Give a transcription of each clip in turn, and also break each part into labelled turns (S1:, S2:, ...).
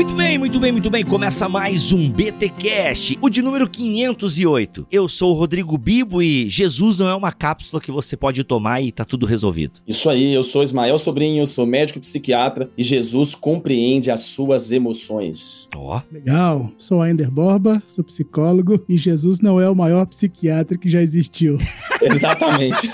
S1: Muito bem, muito bem, muito bem. Começa mais um BTcast, o de número 508. Eu sou o Rodrigo Bibo e Jesus não é uma cápsula que você pode tomar e tá tudo resolvido.
S2: Isso aí, eu sou Ismael Sobrinho, sou médico psiquiatra e Jesus compreende as suas emoções.
S3: Ó. Oh. Legal. Sou Ander Borba, sou psicólogo e Jesus não é o maior psiquiatra que já existiu.
S2: Exatamente.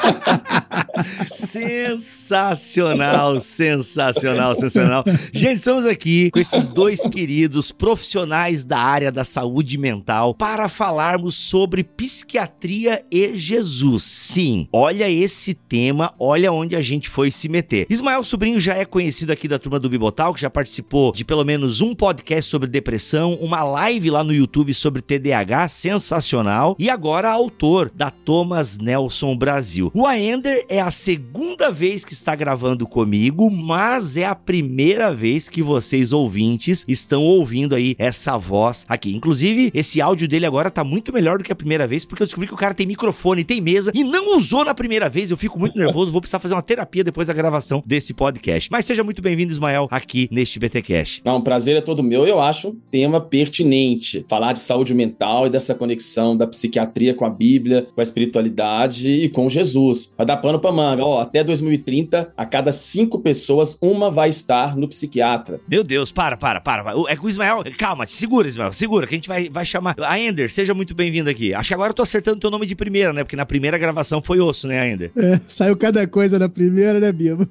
S1: sensacional, sensacional, sensacional. Gente, estamos aqui com esses dois dois queridos profissionais da área da saúde mental para falarmos sobre psiquiatria e Jesus. Sim, olha esse tema, olha onde a gente foi se meter. Ismael Sobrinho já é conhecido aqui da turma do Bibotal, que já participou de pelo menos um podcast sobre depressão, uma live lá no YouTube sobre TDAH, sensacional, e agora autor da Thomas Nelson Brasil. O Aender é a segunda vez que está gravando comigo, mas é a primeira vez que vocês ouvintes estão ouvindo aí essa voz aqui. Inclusive, esse áudio dele agora tá muito melhor do que a primeira vez, porque eu descobri que o cara tem microfone, tem mesa e não usou na primeira vez. Eu fico muito nervoso, vou precisar fazer uma terapia depois da gravação desse podcast. Mas seja muito bem-vindo, Ismael, aqui neste BTcast.
S2: Não, o prazer é todo meu. Eu acho um tema pertinente. Falar de saúde mental e dessa conexão da psiquiatria com a Bíblia, com a espiritualidade e com Jesus. Vai dar pano pra manga. Ó, até 2030, a cada cinco pessoas, uma vai estar no psiquiatra.
S1: Meu Deus, para, para, para para. É com o Ismael. Calma, segura, Ismael. Segura, que a gente vai, vai chamar. A Ender, seja muito bem-vindo aqui. Acho que agora eu tô acertando teu nome de primeira, né? Porque na primeira gravação foi osso, né, Ender?
S3: É, saiu cada coisa na primeira, né, Bibo?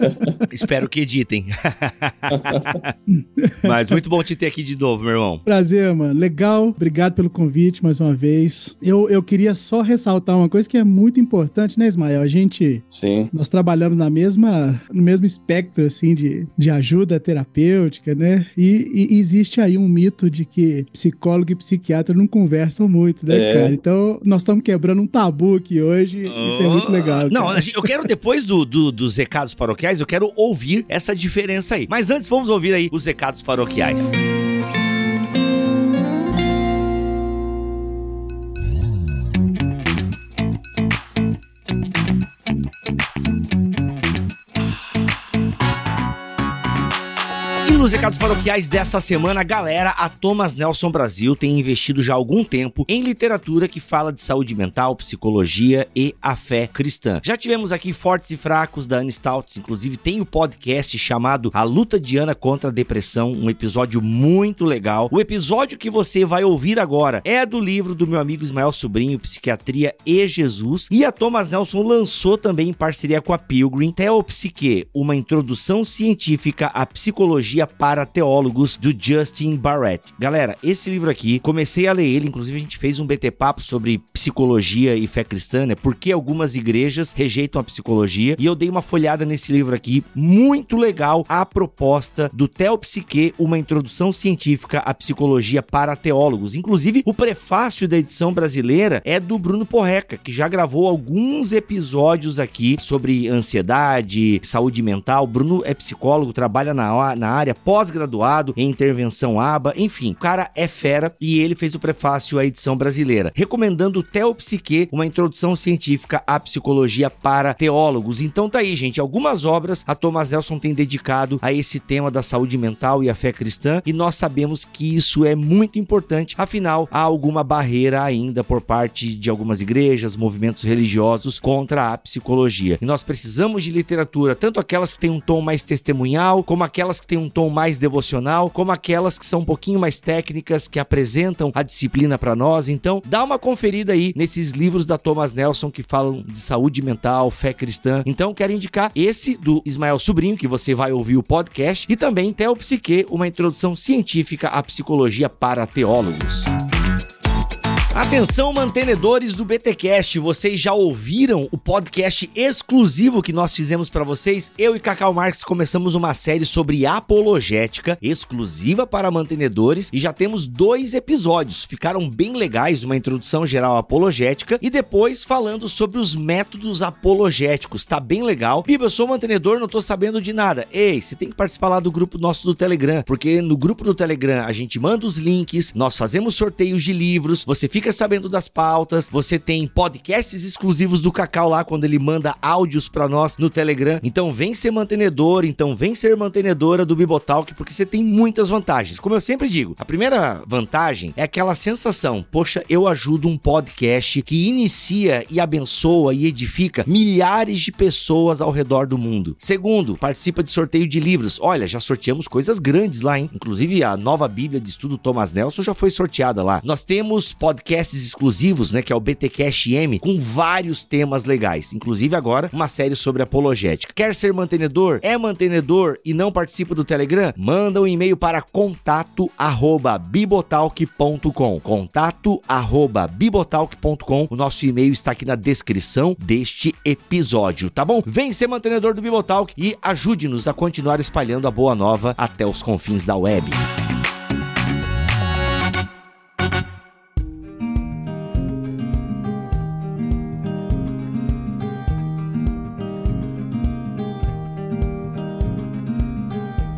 S1: Espero que editem. Mas muito bom te ter aqui de novo, meu irmão.
S3: Prazer, mano. Legal. Obrigado pelo convite mais uma vez. Eu, eu queria só ressaltar uma coisa que é muito importante, né, Ismael? A gente.
S2: Sim.
S3: Nós trabalhamos na mesma, no mesmo espectro, assim, de, de ajuda terapêutica, né? E, e, existe aí um mito de que psicólogo e psiquiatra não conversam muito, né, é. cara? Então, nós estamos quebrando um tabu aqui hoje. Oh. Isso é muito oh. legal.
S1: Não, cara. eu quero, depois do, do, dos recados paroquiais, eu quero ouvir essa diferença aí. Mas antes, vamos ouvir aí os recados paroquiais. Música nos recados paroquiais dessa semana, galera, a Thomas Nelson Brasil tem investido já há algum tempo em literatura que fala de saúde mental, psicologia e a fé cristã. Já tivemos aqui Fortes e Fracos da Anne Stouts, inclusive tem o um podcast chamado A Luta de Ana contra a Depressão, um episódio muito legal. O episódio que você vai ouvir agora é do livro do meu amigo Ismael Sobrinho, Psiquiatria e Jesus, e a Thomas Nelson lançou também em parceria com a Pilgrim Teopsique, uma introdução científica à psicologia para teólogos do Justin Barrett. Galera, esse livro aqui, comecei a ler ele, inclusive a gente fez um BT papo sobre psicologia e fé cristã, né? Por que algumas igrejas rejeitam a psicologia? E eu dei uma folhada nesse livro aqui, muito legal, a proposta do Teopsique, uma introdução científica à psicologia para teólogos. Inclusive, o prefácio da edição brasileira é do Bruno Porreca, que já gravou alguns episódios aqui sobre ansiedade, saúde mental. Bruno é psicólogo, trabalha na, na área pós-graduado em intervenção ABA, enfim, o cara é fera e ele fez o prefácio à edição brasileira, recomendando o Teopsique, uma introdução científica à psicologia para teólogos. Então tá aí, gente, algumas obras a Thomas Nelson tem dedicado a esse tema da saúde mental e a fé cristã, e nós sabemos que isso é muito importante, afinal, há alguma barreira ainda por parte de algumas igrejas, movimentos religiosos contra a psicologia. E nós precisamos de literatura, tanto aquelas que têm um tom mais testemunhal, como aquelas que têm um tom mais devocional, como aquelas que são um pouquinho mais técnicas, que apresentam a disciplina para nós. Então, dá uma conferida aí nesses livros da Thomas Nelson que falam de saúde mental, fé cristã. Então, quero indicar esse do Ismael Sobrinho, que você vai ouvir o podcast, e também Teopsique, uma introdução científica à psicologia para teólogos. Atenção, mantenedores do BTcast, vocês já ouviram o podcast exclusivo que nós fizemos para vocês? Eu e Cacau Marques começamos uma série sobre apologética exclusiva para mantenedores e já temos dois episódios. Ficaram bem legais, uma introdução geral apologética e depois falando sobre os métodos apologéticos. Tá bem legal. Biba, eu sou mantenedor, não tô sabendo de nada. Ei, você tem que participar lá do grupo nosso do Telegram, porque no grupo do Telegram a gente manda os links, nós fazemos sorteios de livros, você fica sabendo das pautas, você tem podcasts exclusivos do Cacau lá quando ele manda áudios para nós no Telegram. Então vem ser mantenedor, então vem ser mantenedora do Bibotalk, porque você tem muitas vantagens. Como eu sempre digo, a primeira vantagem é aquela sensação, poxa, eu ajudo um podcast que inicia e abençoa e edifica milhares de pessoas ao redor do mundo. Segundo, participa de sorteio de livros. Olha, já sorteamos coisas grandes lá, hein? Inclusive a nova Bíblia de Estudo Thomas Nelson já foi sorteada lá. Nós temos podcasts exclusivos, né, que é o BTcast M, com vários temas legais, inclusive agora uma série sobre apologética. Quer ser mantenedor? É mantenedor e não participa do Telegram? Manda um e-mail para contato@bibotalk.com. contato@bibotalk.com. O nosso e-mail está aqui na descrição deste episódio, tá bom? Vem ser mantenedor do Bibotalk e ajude-nos a continuar espalhando a boa nova até os confins da web.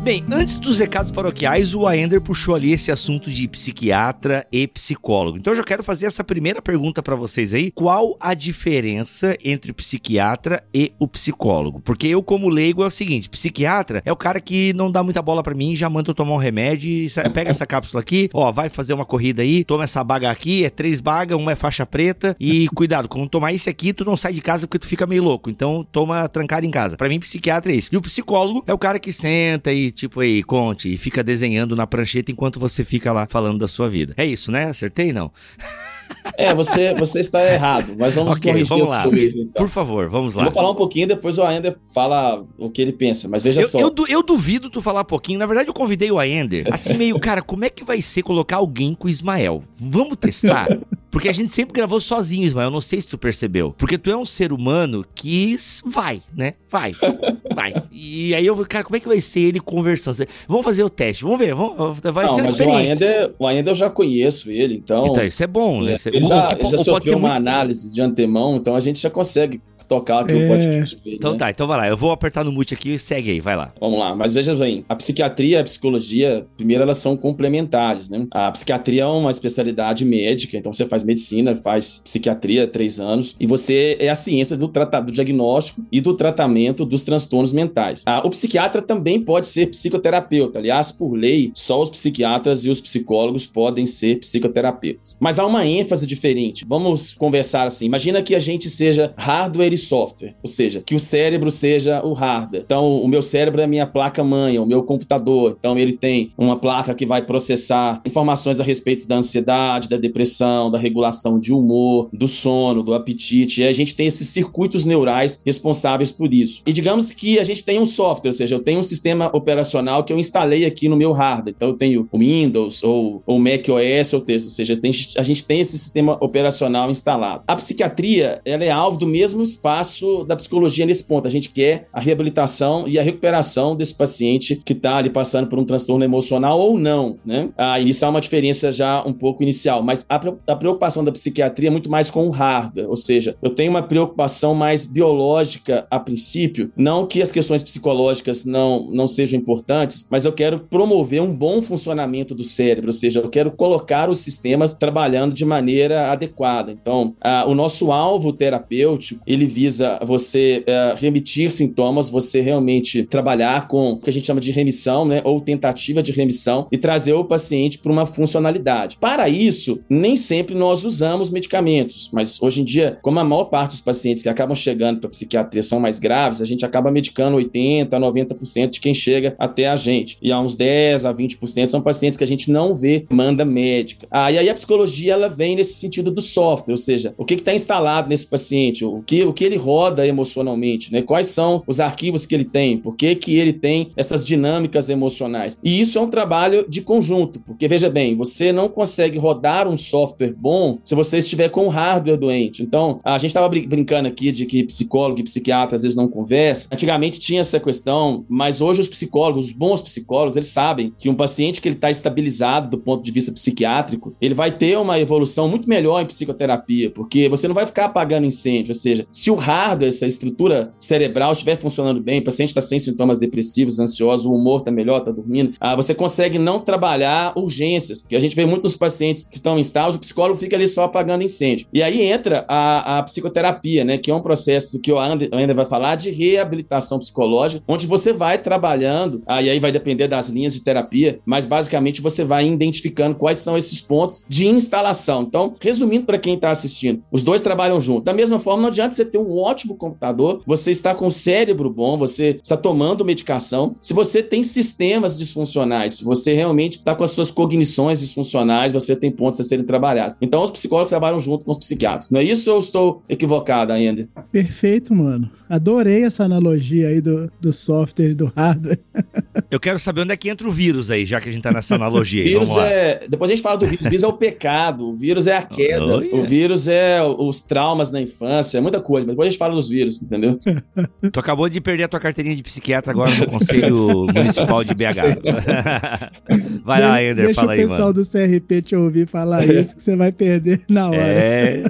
S1: Bem, antes dos recados paroquiais, o Aender puxou ali esse assunto de psiquiatra e psicólogo. Então eu já quero fazer essa primeira pergunta para vocês aí. Qual a diferença entre psiquiatra e o psicólogo? Porque eu, como leigo, é o seguinte: psiquiatra é o cara que não dá muita bola para mim, já manda eu tomar um remédio, pega essa cápsula aqui, ó, vai fazer uma corrida aí, toma essa baga aqui, é três bagas, uma é faixa preta, e cuidado, quando tomar esse aqui, tu não sai de casa porque tu fica meio louco. Então toma trancado em casa. Para mim, psiquiatra é isso. E o psicólogo é o cara que senta e tipo aí, conte, e fica desenhando na prancheta enquanto você fica lá falando da sua vida. É isso, né? Acertei, não?
S2: É, você, você está errado, mas vamos
S1: okay,
S2: corrigir
S1: vamos lá. então. Por favor, vamos lá.
S2: Eu vou falar um pouquinho, depois o Aender fala o que ele pensa, mas veja
S1: eu,
S2: só.
S1: Eu, eu, duvido tu falar pouquinho. Na verdade, eu convidei o Aender, assim meio, cara, como é que vai ser colocar alguém com o Ismael? Vamos testar? Porque a gente sempre gravou sozinho, Ismael. Não sei se tu percebeu. Porque tu é um ser humano que vai, né? Vai. Vai. E aí eu, cara, como é que vai ser ele conversando? Vamos fazer o teste. Vamos ver. Vamos, vai
S2: não,
S1: ser uma experiência.
S2: O Aender, eu já conheço ele, então.
S1: Então, isso é bom, né?
S2: Ele já, ele já sofreu uma muito... análise de antemão, então a gente já consegue tocar aqui é. o podcast. Dele,
S1: então
S2: né?
S1: tá, então vai lá. Eu vou apertar no mute aqui e segue aí, vai lá.
S2: Vamos lá, mas veja bem, a psiquiatria e a psicologia, primeiro elas são complementares, né? A psiquiatria é uma especialidade médica, então você faz medicina, faz psiquiatria três anos, e você é a ciência do, do diagnóstico e do tratamento dos transtornos mentais. Ah, o psiquiatra também pode ser psicoterapeuta, aliás, por lei, só os psiquiatras e os psicólogos podem ser psicoterapeutas. Mas há uma ênfase diferente. Vamos conversar assim, imagina que a gente seja hardware e software, ou seja, que o cérebro seja o hardware. Então, o meu cérebro é a minha placa-mãe, o meu computador. Então, ele tem uma placa que vai processar informações a respeito da ansiedade, da depressão, da regulação de humor, do sono, do apetite. E a gente tem esses circuitos neurais responsáveis por isso. E digamos que a gente tem um software, ou seja, eu tenho um sistema operacional que eu instalei aqui no meu hardware. Então, eu tenho o Windows ou o Mac OS, ou seja, a gente tem esse sistema operacional instalado. A psiquiatria, ela é alvo do mesmo espaço da psicologia nesse ponto. A gente quer a reabilitação e a recuperação desse paciente que está ali passando por um transtorno emocional ou não, né? Ah, isso há uma diferença já um pouco inicial, mas a, a preocupação da psiquiatria é muito mais com o hardware, ou seja, eu tenho uma preocupação mais biológica a princípio, não que as questões psicológicas não, não sejam importantes, mas eu quero promover um bom funcionamento do cérebro, ou seja, eu quero colocar os sistemas trabalhando de maneira adequada. Então, ah, o nosso alvo terapêutico, ele visa você é, remitir sintomas, você realmente trabalhar com o que a gente chama de remissão, né, ou tentativa de remissão e trazer o paciente para uma funcionalidade. Para isso, nem sempre nós usamos medicamentos, mas hoje em dia, como a maior parte dos pacientes que acabam chegando para psiquiatria são mais graves, a gente acaba medicando 80 a 90% de quem chega até a gente. E há uns 10 a 20% são pacientes que a gente não vê manda médica. Ah, e aí a psicologia ela vem nesse sentido do software, ou seja, o que está instalado nesse paciente, o que, o que ele roda emocionalmente, né? Quais são os arquivos que ele tem, por que, que ele tem essas dinâmicas emocionais. E isso é um trabalho de conjunto, porque veja bem, você não consegue rodar um software bom se você estiver com o hardware doente. Então, a gente estava brincando aqui de que psicólogo e psiquiatra às vezes não conversam. Antigamente tinha essa questão, mas hoje os psicólogos, os bons psicólogos, eles sabem que um paciente que ele está estabilizado do ponto de vista psiquiátrico, ele vai ter uma evolução muito melhor em psicoterapia, porque você não vai ficar apagando incêndio, ou seja, se o hardware, essa estrutura cerebral estiver funcionando bem, o paciente está sem sintomas depressivos, ansiosos, o humor está melhor, está dormindo, ah, você consegue não trabalhar urgências, porque a gente vê muitos pacientes que estão em estágio, o psicólogo fica ali só apagando incêndio. E aí entra a, a psicoterapia, né, que é um processo que o ainda vai falar de reabilitação psicológica, onde você vai trabalhando, aí, aí vai depender das linhas de terapia, mas basicamente você vai identificando quais são esses pontos de instalação. Então, resumindo para quem está assistindo, os dois trabalham junto. Da mesma forma, não adianta você ter um ótimo computador, você está com o cérebro bom, você está tomando medicação. Se você tem sistemas disfuncionais, se você realmente está com as suas cognições disfuncionais, você tem pontos a serem trabalhados. Então, os psicólogos trabalham junto com os psiquiatras. Não é isso ou estou equivocado ainda?
S3: Perfeito, mano. Adorei essa analogia aí do, do software e do hardware.
S1: Eu quero saber onde é que entra o vírus aí, já que a gente tá nessa analogia. Aí.
S2: vírus é. Depois a gente fala do vírus. O vírus é o pecado, o vírus é a queda, oh, o vírus é os traumas na infância, é muita coisa. Mas depois a gente fala dos vírus, entendeu?
S1: tu acabou de perder a tua carteirinha de psiquiatra agora no Conselho Municipal de BH. vai lá, Ender,
S3: fala aí, Deixa o pessoal do CRP te ouvir falar é. isso, que você vai perder na hora. É.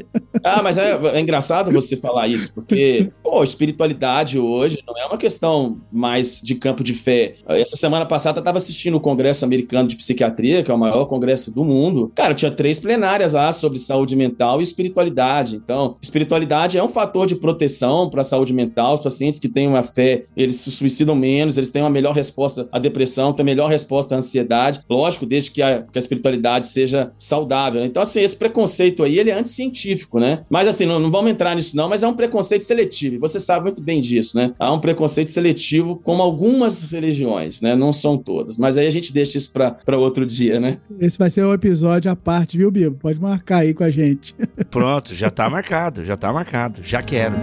S2: Ah, mas é, é engraçado você falar isso, porque, pô, espiritualidade hoje não é uma questão mais de campo de fé. Essa semana passada eu estava assistindo o Congresso Americano de Psiquiatria, que é o maior congresso do mundo. Cara, tinha três plenárias lá sobre saúde mental e espiritualidade. Então, espiritualidade é um fator de proteção para a saúde mental. Os pacientes que têm uma fé, eles se suicidam menos, eles têm uma melhor resposta à depressão, têm melhor resposta à ansiedade. Lógico, desde que a, que a espiritualidade seja saudável. Né? Então, assim, esse preconceito aí, ele é anticientífico, né? Mas, assim, não, não vamos entrar nisso não, mas é um preconceito seletivo. Você sabe muito bem disso, né? Há um preconceito seletivo, como algumas religiões, né? Não são todas. Mas aí a gente deixa isso para outro dia, né?
S3: Esse vai ser um episódio à parte, viu, Bibo? Pode marcar aí com a gente.
S1: Pronto, já tá marcado, já tá marcado. Já quero.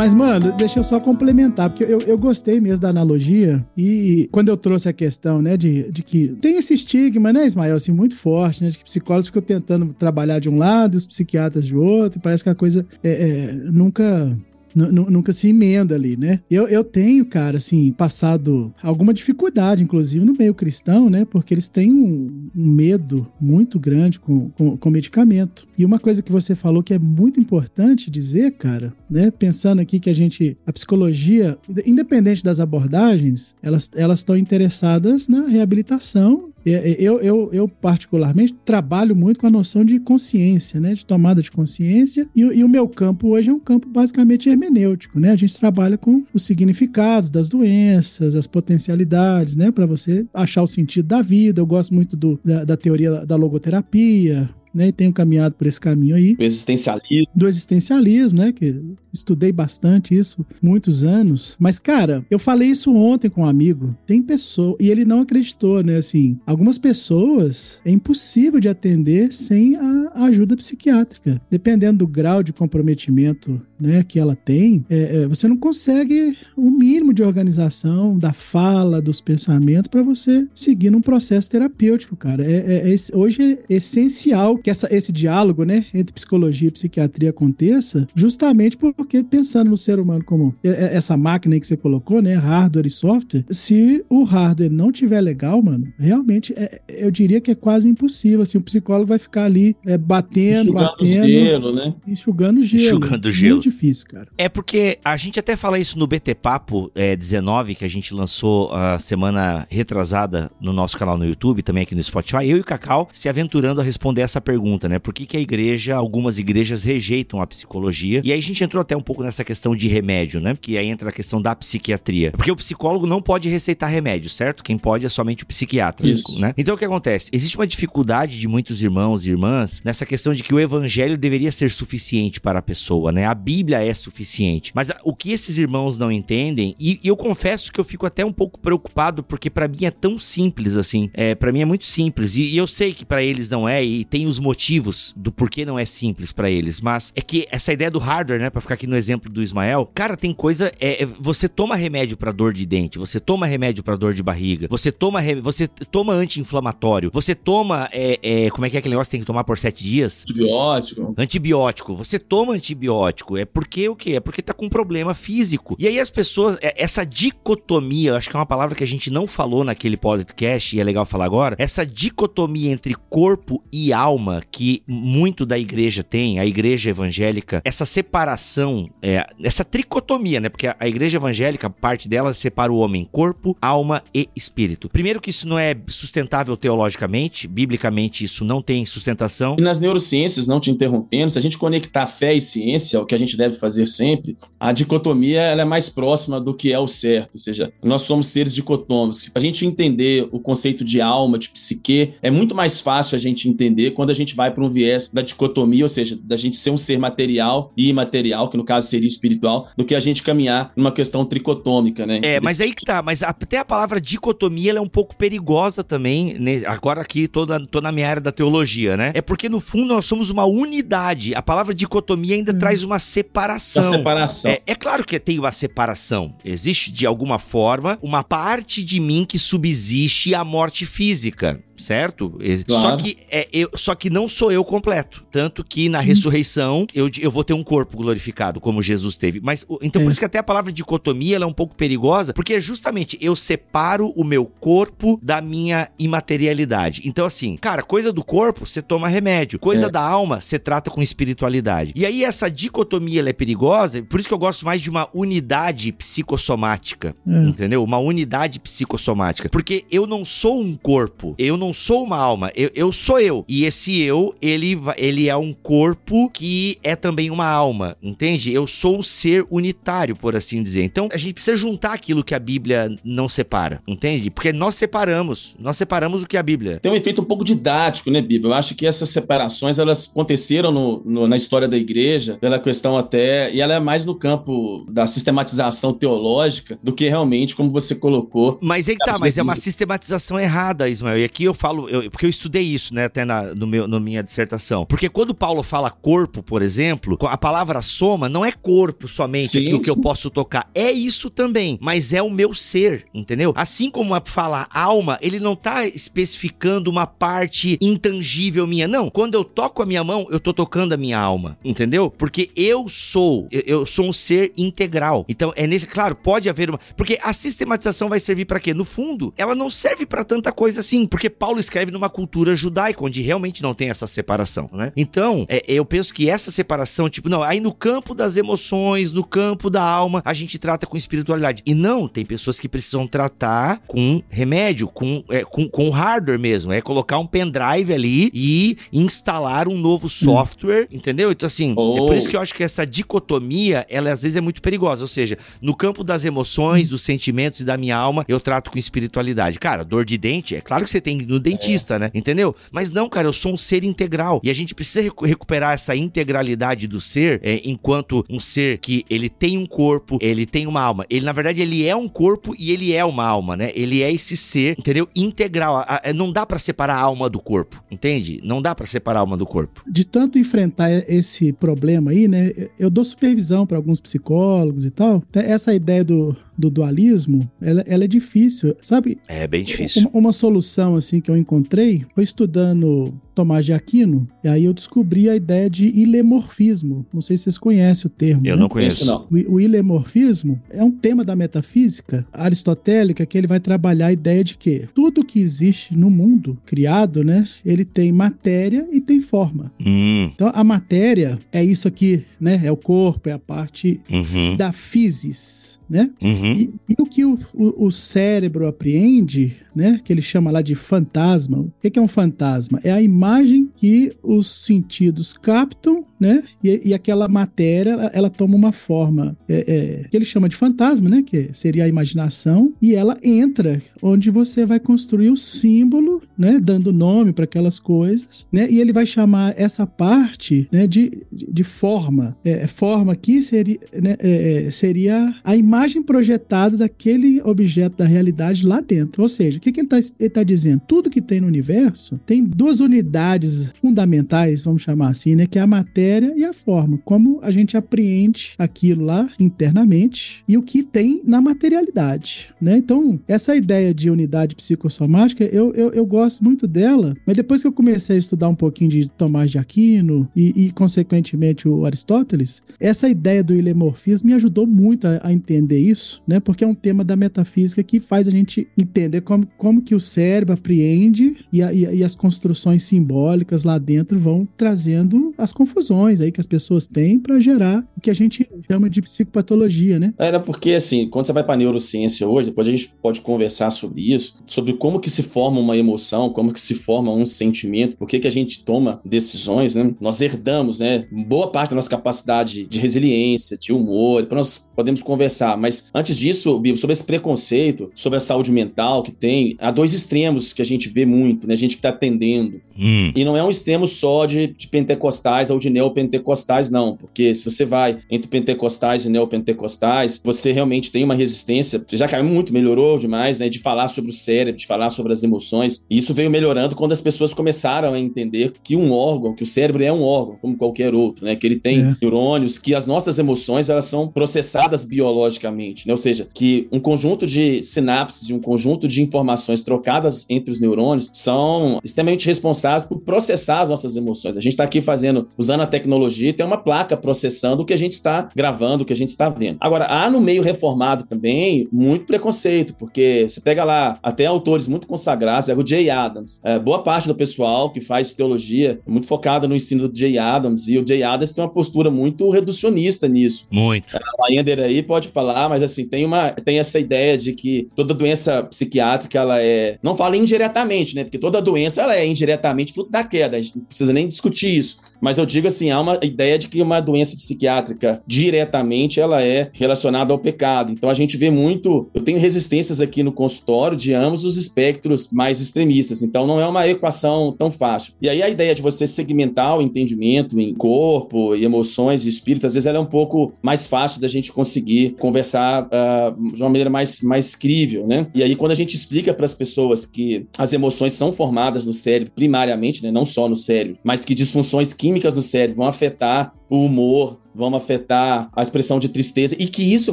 S3: Mas, mano, deixa eu só complementar, porque eu, eu gostei mesmo da analogia. E quando eu trouxe a questão, né, de, de que tem esse estigma, né, Ismael, assim, muito forte, né, de que psicólogos ficam tentando trabalhar de um lado os psiquiatras de outro, e parece que a coisa é, é, nunca nunca se emenda ali, né? Eu, eu tenho, cara, assim, passado alguma dificuldade, inclusive, no meio cristão, né? Porque eles têm um, um medo muito grande com, com, com, medicamento. E uma coisa que você falou que é muito importante dizer, cara, né? Pensando aqui que a gente, a psicologia, independente das abordagens, elas estão interessadas na reabilitação eu, eu, eu, particularmente, trabalho muito com a noção de consciência, né? De tomada de consciência. E, e, o meu campo hoje é um campo basicamente hermenêutico, né? A gente trabalha com os significados das doenças, as potencialidades, né? Para você achar o sentido da vida. Eu gosto muito do, da, da teoria da logoterapia, né? E tenho caminhado por esse caminho aí.
S2: Do existencialismo.
S3: Do existencialismo, né? Que estudei bastante isso, muitos anos. Mas, cara, eu falei isso ontem com um amigo. Tem pessoa, e ele não acreditou, né? Assim, algumas pessoas é impossível de atender sem a ajuda psiquiátrica. Dependendo do grau de comprometimento né, que ela tem, é, é, você não consegue o um mínimo de organização da fala, dos pensamentos, para você seguir num processo terapêutico, cara. É, é, é hoje é essencial que essa, esse diálogo né, entre psicologia e psiquiatria aconteça, justamente porque pensando no ser humano como essa máquina que você colocou, né, hardware e software, se o hardware não tiver legal, mano, realmente é, eu diria que é quase impossível. Assim, o psicólogo vai ficar ali é, batendo, enxugando batendo, gelo, né? enxugando gelo.
S1: Enxugando gelo.
S3: Muito difícil, cara.
S1: É porque a gente até fala isso no BT Papo é, 19, que a gente lançou a semana retrasada no nosso canal no YouTube, também aqui no Spotify, eu e o Cacau se aventurando a responder essa pergunta, né? Por que, que a igreja, algumas igrejas rejeitam a psicologia? E aí a gente entrou até um pouco nessa questão de remédio, né? Que aí entra a questão da psiquiatria. Porque o psicólogo não pode receitar remédio, certo? Quem pode é somente o psiquiatra,
S2: isso.
S1: né? Então o que acontece? Existe uma dificuldade de muitos irmãos e irmãs, nessa questão de que o evangelho deveria ser suficiente para a pessoa, né? A Bíblia é suficiente. Mas o que esses irmãos não entendem, e, e eu confesso que eu fico até um pouco preocupado, porque para mim é tão simples assim. É, para mim é muito simples. E, e eu sei que para eles não é, e tem os motivos do porquê não é simples para eles. Mas é que essa ideia do hardware, né? Pra ficar aqui no exemplo do Ismael, cara, tem coisa. É, é você toma remédio para dor de dente, você toma remédio para dor de barriga, você toma, você toma anti-inflamatório, você toma. É, é, como é que é aquele negócio que tem que tomar por sete dias?
S2: Antibiótico.
S1: Antibiótico. Você toma antibiótico. É porque o quê? É porque tá com um problema físico. E aí as pessoas. É, essa dicotomia, acho que é uma palavra que a gente não falou naquele podcast e é legal falar agora. Essa dicotomia entre corpo e alma que muito da igreja tem, a igreja evangélica, essa separação, é, essa tricotomia, né? Porque a, a igreja evangélica, parte dela separa o homem corpo, alma e espírito. Primeiro que isso não é sustentável teologicamente, biblicamente isso não tem sustentação.
S2: E nas neurociências, não te interrompendo, se a gente conectar fé e ciência, o que a gente deve fazer sempre, a dicotomia ela é mais próxima do que é o certo, ou seja, nós somos seres dicotômicos. A gente entender o conceito de alma, de psique, é muito mais fácil a gente entender quando a gente vai para um viés da dicotomia, ou seja, da gente ser um ser material e imaterial, que no caso seria espiritual, do que a gente caminhar numa questão tricotômica, né?
S1: É, mas aí que tá, mas até a palavra dicotomia é um pouco perigosa também, né? agora aqui tô na, tô na minha área da teologia, né? É porque no fundo nós somos uma unidade. A palavra dicotomia ainda hum. traz uma separação.
S2: Uma separação.
S1: É, é claro que tem uma separação. Existe de alguma forma uma parte de mim que subsiste à morte física certo? Claro. Só que é, eu, só que não sou eu completo, tanto que na ressurreição eu, eu vou ter um corpo glorificado como Jesus teve. Mas então é. por isso que até a palavra dicotomia ela é um pouco perigosa, porque justamente eu separo o meu corpo da minha imaterialidade. Então assim, cara, coisa do corpo você toma remédio, coisa é. da alma você trata com espiritualidade. E aí essa dicotomia ela é perigosa, por isso que eu gosto mais de uma unidade psicossomática, é. entendeu? Uma unidade psicossomática, porque eu não sou um corpo, eu não não sou uma alma, eu, eu sou eu. E esse eu, ele, ele é um corpo que é também uma alma, entende? Eu sou um ser unitário, por assim dizer. Então, a gente precisa juntar aquilo que a Bíblia não separa, entende? Porque nós separamos, nós separamos o que a Bíblia.
S2: Tem um efeito um pouco didático, né, Bíblia? Eu acho que essas separações, elas aconteceram no, no, na história da igreja, pela questão até, e ela é mais no campo da sistematização teológica do que realmente como você colocou.
S1: Mas é que tá, mas é uma sistematização errada, Ismael. E aqui eu falo, eu, porque eu estudei isso, né, até na no meu, na minha dissertação. Porque quando Paulo fala corpo, por exemplo, a palavra soma não é corpo somente, sim, aquilo sim. que eu posso tocar. É isso também, mas é o meu ser, entendeu? Assim como fala alma, ele não tá especificando uma parte intangível minha. Não, quando eu toco a minha mão, eu tô tocando a minha alma, entendeu? Porque eu sou, eu, eu sou um ser integral. Então é nesse, claro, pode haver uma, porque a sistematização vai servir para quê? No fundo, ela não serve para tanta coisa assim, porque Paulo escreve numa cultura judaica, onde realmente não tem essa separação, né? Então, é, eu penso que essa separação, tipo, não, aí no campo das emoções, no campo da alma, a gente trata com espiritualidade. E não, tem pessoas que precisam tratar com remédio, com, é, com, com hardware mesmo. É colocar um pendrive ali e instalar um novo hum. software, hum. entendeu? Então, assim, oh. é por isso que eu acho que essa dicotomia, ela às vezes é muito perigosa. Ou seja, no campo das emoções, dos sentimentos e da minha alma, eu trato com espiritualidade. Cara, dor de dente, é claro que você tem no dentista, é. né? Entendeu? Mas não, cara, eu sou um ser integral. E a gente precisa recu recuperar essa integralidade do ser é, enquanto um ser que ele tem um corpo, ele tem uma alma. Ele, na verdade, ele é um corpo e ele é uma alma, né? Ele é esse ser, entendeu? Integral. A, a, não dá para separar a alma do corpo, entende? Não dá para separar a alma do corpo.
S3: De tanto enfrentar esse problema aí, né? Eu dou supervisão para alguns psicólogos e tal. Essa ideia do do dualismo, ela, ela é difícil, sabe?
S1: É bem difícil.
S3: Uma, uma, solução assim que eu encontrei foi estudando Tomás de Aquino, e aí eu descobri a ideia de ilemorfismo. Não sei se vocês conhecem o termo.
S1: Eu
S3: né?
S1: não conheço. Não.
S3: O, o ilemorfismo é um tema da metafísica aristotélica que ele vai trabalhar a ideia de que tudo que existe no mundo criado, né, ele tem matéria e tem forma.
S1: Hum.
S3: Então a matéria é isso aqui, né? É o corpo, é a parte
S1: uhum.
S3: da physis né?
S1: Uhum.
S3: E, e, o que o, o, o, cérebro apreende, né? Que ele chama lá de fantasma. O que é um fantasma? É a imagem que os sentidos captam, né? E, e aquela matéria, ela, ela, toma uma forma é, é, que ele chama de fantasma, né? Que seria a imaginação. E ela entra onde você vai construir o símbolo, né, dando nome para aquelas coisas, né, e ele vai chamar essa parte, né, de, de forma. É, forma aqui seria, né, é, é seria a imagem projetada daquele objeto da realidade lá dentro. Ou seja, o que, que ele está tá dizendo? Tudo que tem no universo tem duas unidades fundamentais, vamos chamar assim, né, que é a matéria e a forma. Como a gente apreende aquilo lá internamente e o que tem na materialidade, né? Então, essa ideia de unidade psicossomática, eu, eu, eu gosto muito dela, mas depois que eu comecei a estudar um pouquinho de Tomás de Aquino e, e consequentemente, o Aristóteles, essa ideia do ilemorfismo me ajudou muito a, a, entender isso, né? Porque é um tema da metafísica que faz a gente entender como, como que o cérebro apreende e, a, e, e as construções simbólicas lá dentro vão trazendo as confusões aí que as pessoas têm para gerar o que a gente chama de psicopatologia, né?
S2: Era porque, assim, quando você vai para neurociência hoje, depois a gente pode conversar sobre isso, sobre como que se forma uma emoção, como que se forma um sentimento, por que que a gente toma decisões, né? Nós herdamos, né, boa parte da nossa capacidade de resiliência, de humor, para nós podemos conversar, mas antes disso, Bibo, sobre esse preconceito, sobre a saúde mental que tem, há dois extremos que a gente vê muito, né? A gente que está atendendo. Hum. E não é um extremo só de, de pentecostais ou de neopentecostais, não, porque se você vai entre pentecostais e neopentecostais, você realmente tem uma resistência, já caiu muito, melhorou demais, né, de falar sobre o cérebro, de falar sobre as emoções. E isso veio melhorando quando as pessoas começaram a entender que um órgão, que o cérebro é um órgão, como qualquer outro, né, que ele tem é. neurônios, que as nossas emoções, elas são processadas biologicamente, né, ou seja, que um conjunto de sinapses e um conjunto de informações trocadas entre os neurônios são extremamente responsáveis por processar as nossas emoções. A gente está aqui fazendo, usando a tecnologia, tem uma placa processando o que a gente está gravando, o que a gente está vendo. Agora, há no meio reformado também muito preconceito, porque você pega lá até autores muito consagrados, pega o Jay Adams. É, boa parte do pessoal que faz teologia é muito focada no ensino do Jay Adams, e o Jay Adams tem uma postura muito reducionista nisso.
S1: Muito.
S2: É, a Ender aí pode falar, mas assim, tem, uma, tem essa ideia de que toda doença psiquiátrica, ela é... Não fala indiretamente, né? Porque toda doença, ela é indiretamente fruto da queda, a gente não precisa nem discutir isso. Mas eu digo assim, há uma ideia de que uma doença psiquiátrica diretamente, ela é relacionada ao pecado. Então a gente vê muito... Eu tenho resistências aqui no consultório de ambos os espectros mais extremistas. Então não é uma equação tão fácil. E aí a ideia de você segmentar o entendimento em corpo e emoções e espírito, às vezes ela é um pouco mais fácil da gente conseguir conversar uh, de uma maneira mais, mais crível, né? E aí quando a gente explica para as pessoas que as emoções são formadas no cérebro primariamente, né? Não só no cérebro, mas que disfunções químicas no cérebro vão afetar o humor, vão afetar a expressão de tristeza e que isso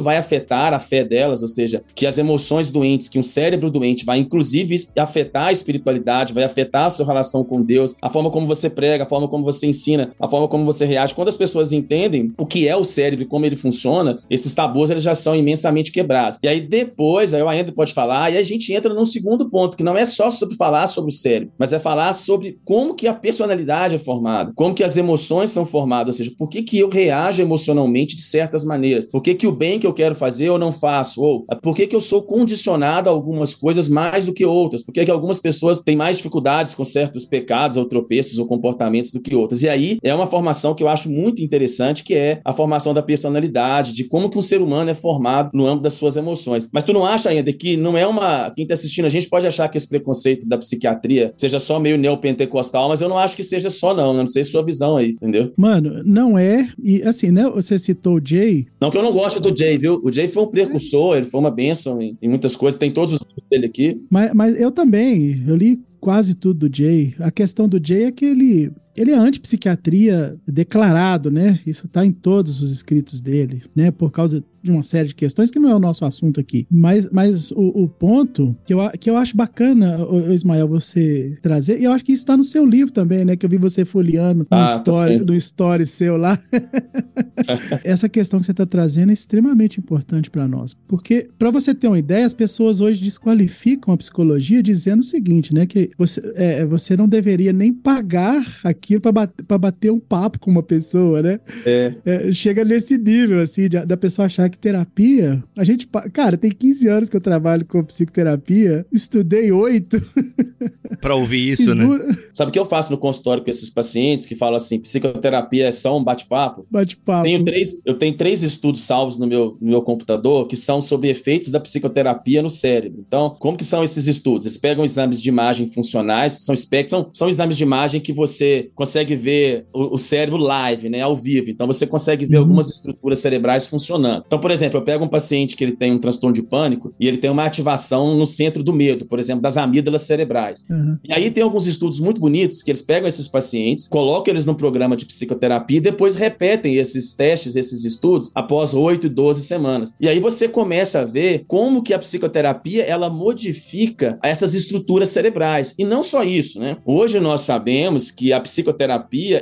S2: vai afetar a fé delas, ou seja, que as emoções doentes, que um cérebro doente vai inclusive afetar a espiritualidade, vai afetar a sua relação com Deus, a forma como você prega, a forma como você ensina, a forma como você reage. Quando as pessoas entendem o que é o cérebro e como ele funciona, esses tabus eles já são imensamente quebrados. E aí depois, aí o ainda pode falar, e a gente entra num segundo ponto, que não é só sobre falar sobre o cérebro, mas é falar sobre como que a personalidade é formada, como que as emoções são formadas, ou seja, por que que eu reajo reajo emocionalmente de certas maneiras. Por que, que o bem que eu quero fazer eu não faço? Ou por que, que eu sou condicionado a algumas coisas mais do que outras? Por que, que algumas pessoas têm mais dificuldades com certos pecados ou tropeços ou comportamentos do que outras? E aí é uma formação que eu acho muito interessante, que é a formação da personalidade, de como que um ser humano é formado no âmbito das suas emoções. Mas tu não acha ainda que não é uma. Quem está assistindo a gente pode achar que esse preconceito da psiquiatria seja só meio neopentecostal, mas eu não acho que seja só, não. Não sei sua visão aí, entendeu?
S3: Mano, não é. E assim, assim, né? Você citou o Jay.
S2: Não que eu não gosto do Jay, viu? O Jay foi um precursor, ele foi uma bênção em, em muitas coisas, tem todos os livros dele aqui.
S3: Mas, mas eu também, eu li quase tudo do Jay. A questão do Jay é que ele ele é antipsiquiatria declarado, né? Isso está em todos os escritos dele, né? Por causa de uma série de questões que não é o nosso assunto aqui. Mas, mas o, o ponto que eu, que eu acho bacana, o, Ismael, você trazer, e eu acho que isso está no seu livro também, né? Que eu vi você folheando ah, no, tá story, no story seu lá. Essa questão que você está trazendo é extremamente importante para nós. Porque, para você ter uma ideia, as pessoas hoje desqualificam a psicologia dizendo o seguinte, né? Que você, é, você não deveria nem pagar aqui aquilo pra bater, pra bater um papo com uma pessoa, né?
S2: É.
S3: É, chega nesse nível, assim, de- da pessoa achar que terapia. A gente. Cara, tem 15 anos que eu trabalho com psicoterapia, estudei oito.
S1: Pra ouvir isso, né?
S2: Sabe o que eu faço no consultório com esses pacientes que falam assim, psicoterapia é só um bate-papo?
S3: Bate-papo.
S2: Tenho três, eu tenho três estudos salvos no meu, no meu computador que são sobre efeitos da psicoterapia no cérebro. Então, como que são esses estudos? Eles pegam exames de imagem funcionais, são são, são exames de imagem que você consegue ver o, o cérebro live, né, ao vivo. Então, você consegue ver
S3: Uhum.
S2: algumas estruturas cerebrais funcionando. Então, por exemplo, eu pego um paciente que ele tem um transtorno de pânico e ele tem uma ativação no centro do medo, por exemplo, das amígdalas cerebrais.
S3: Aham.
S2: E aí tem alguns estudos muito bonitos que eles pegam esses pacientes, colocam eles num programa de psicoterapia e depois repetem esses testes, esses estudos, após 8 e 12 semanas. E aí você começa a ver como que a psicoterapia, ela modifica essas estruturas cerebrais. E não só isso, né? Hoje nós sabemos que a psicoterapia,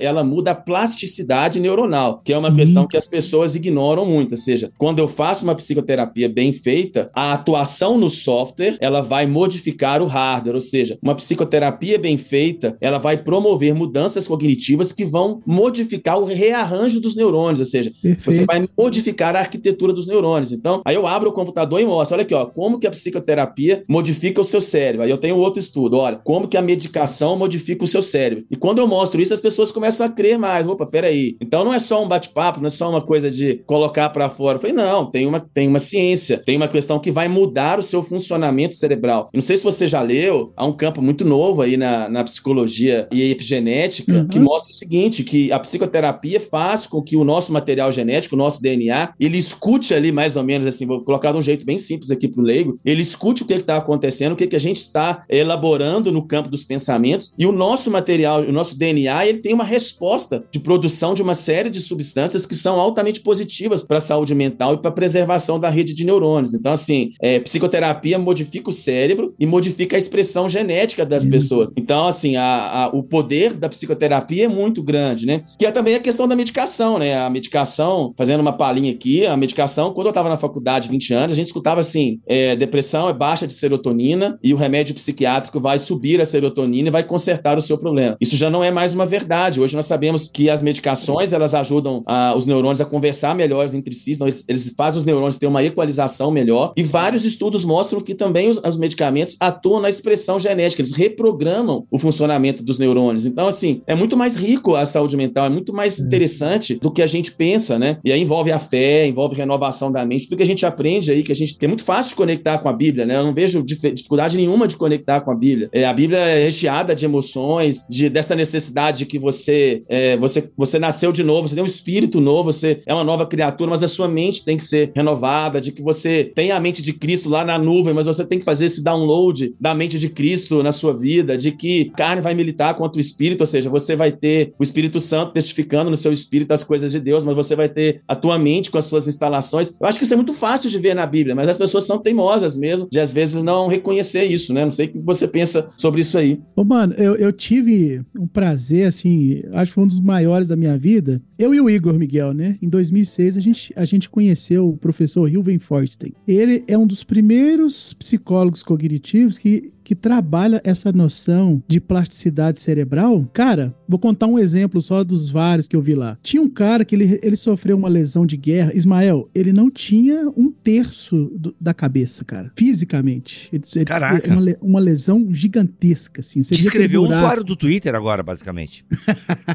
S2: ela muda a plasticidade neuronal, que é uma
S3: Sim.
S2: questão que as pessoas ignoram muito. Ou seja, quando eu faço uma psicoterapia bem feita, a atuação no software, ela vai modificar o hardware, ou seja, uma psicoterapia bem feita, ela vai promover mudanças cognitivas que vão modificar o rearranjo dos neurônios, ou seja, você
S3: Perfeito.
S2: vai modificar a arquitetura dos neurônios. Então, aí eu abro o computador e mostro, olha aqui, ó, como que a psicoterapia modifica o seu cérebro. Aí eu tenho outro estudo, olha, como que a medicação modifica o seu cérebro. E quando eu mostro isso, as pessoas começam a crer mais. Opa, peraí. Então não é só um bate-papo, não é só uma coisa de colocar para fora. Eu falei, não, tem uma, tem uma ciência, tem uma questão que vai mudar o seu funcionamento cerebral. E não sei se você já leu, há um campo muito novo aí na, na psicologia e epigenética
S3: Uhum.
S2: que mostra o seguinte, que a psicoterapia faz com que o nosso material genético, o nosso DNA, ele escute ali mais ou menos assim, vou colocar de um jeito bem simples aqui para o leigo, ele escute o que está acontecendo, o que, que a gente está elaborando no campo dos pensamentos, e o nosso material, o nosso DNA, ele tem uma resposta de produção de uma série de substâncias que são altamente positivas para a saúde mental e para a preservação da rede de neurônios. Então, assim, é, psicoterapia modifica o cérebro e modifica a expressão genética das
S3: Uhum.
S2: pessoas. Então, assim, a- a- o poder da psicoterapia é muito grande, né? Que é também a questão da medicação, né? A medicação, fazendo uma palhinha aqui, a medicação, quando eu estava na faculdade, 20 anos, a gente escutava assim: é, depressão é baixa de serotonina e o remédio psiquiátrico vai subir a serotonina e vai consertar o seu problema. Isso já não é mais uma verdade. Hoje nós sabemos que as medicações elas ajudam ah, os neurônios a conversar melhor entre si, então eles, eles fazem os neurônios ter uma equalização melhor. E vários estudos mostram que também os, os medicamentos atuam na expressão genética, eles reprogramam o funcionamento dos neurônios. Então, assim, é muito mais rico a saúde mental, é muito mais interessante do que a gente pensa, né? E aí envolve a fé, envolve renovação da mente, tudo que a gente aprende aí, que a gente que é muito fácil de conectar com a Bíblia, né? Eu não vejo dif- dificuldade nenhuma de conectar com a Bíblia. É, a Bíblia é recheada de emoções, de dessa necessidade de que você, é, você você nasceu de novo, você tem um espírito novo, você é uma nova criatura, mas a sua mente tem que ser renovada, de que você tem a mente de Cristo lá na nuvem, mas você tem que fazer esse download da mente de Cristo na sua vida, de que carne vai militar contra o espírito, ou seja, você vai ter o Espírito Santo testificando no seu espírito as coisas de Deus, mas você vai ter a tua mente com as suas instalações. Eu acho que isso é muito fácil de ver na Bíblia, mas as pessoas são teimosas mesmo, de às vezes não reconhecer isso, né? Não sei o que você pensa sobre isso aí.
S3: Ô, mano, eu, eu tive um prazer, assim, acho que foi um dos maiores da minha vida. Eu e o Igor Miguel, né? Em 2006, a gente, a gente conheceu o professor Hilven Forsten. Ele é um dos primeiros psicólogos cognitivos que, que trabalha essa noção de plasticidade cerebral. Cara, vou contar um exemplo só dos vários que eu vi lá. Tinha um cara que ele, ele sofreu uma lesão de guerra. Ismael, ele não tinha um terço do- da cabeça, cara, fisicamente. Ele, ele-
S1: Caraca.
S3: Uma, le- uma lesão gigantesca, assim. Você
S1: Descreveu o usuário do Twitter agora, basicamente.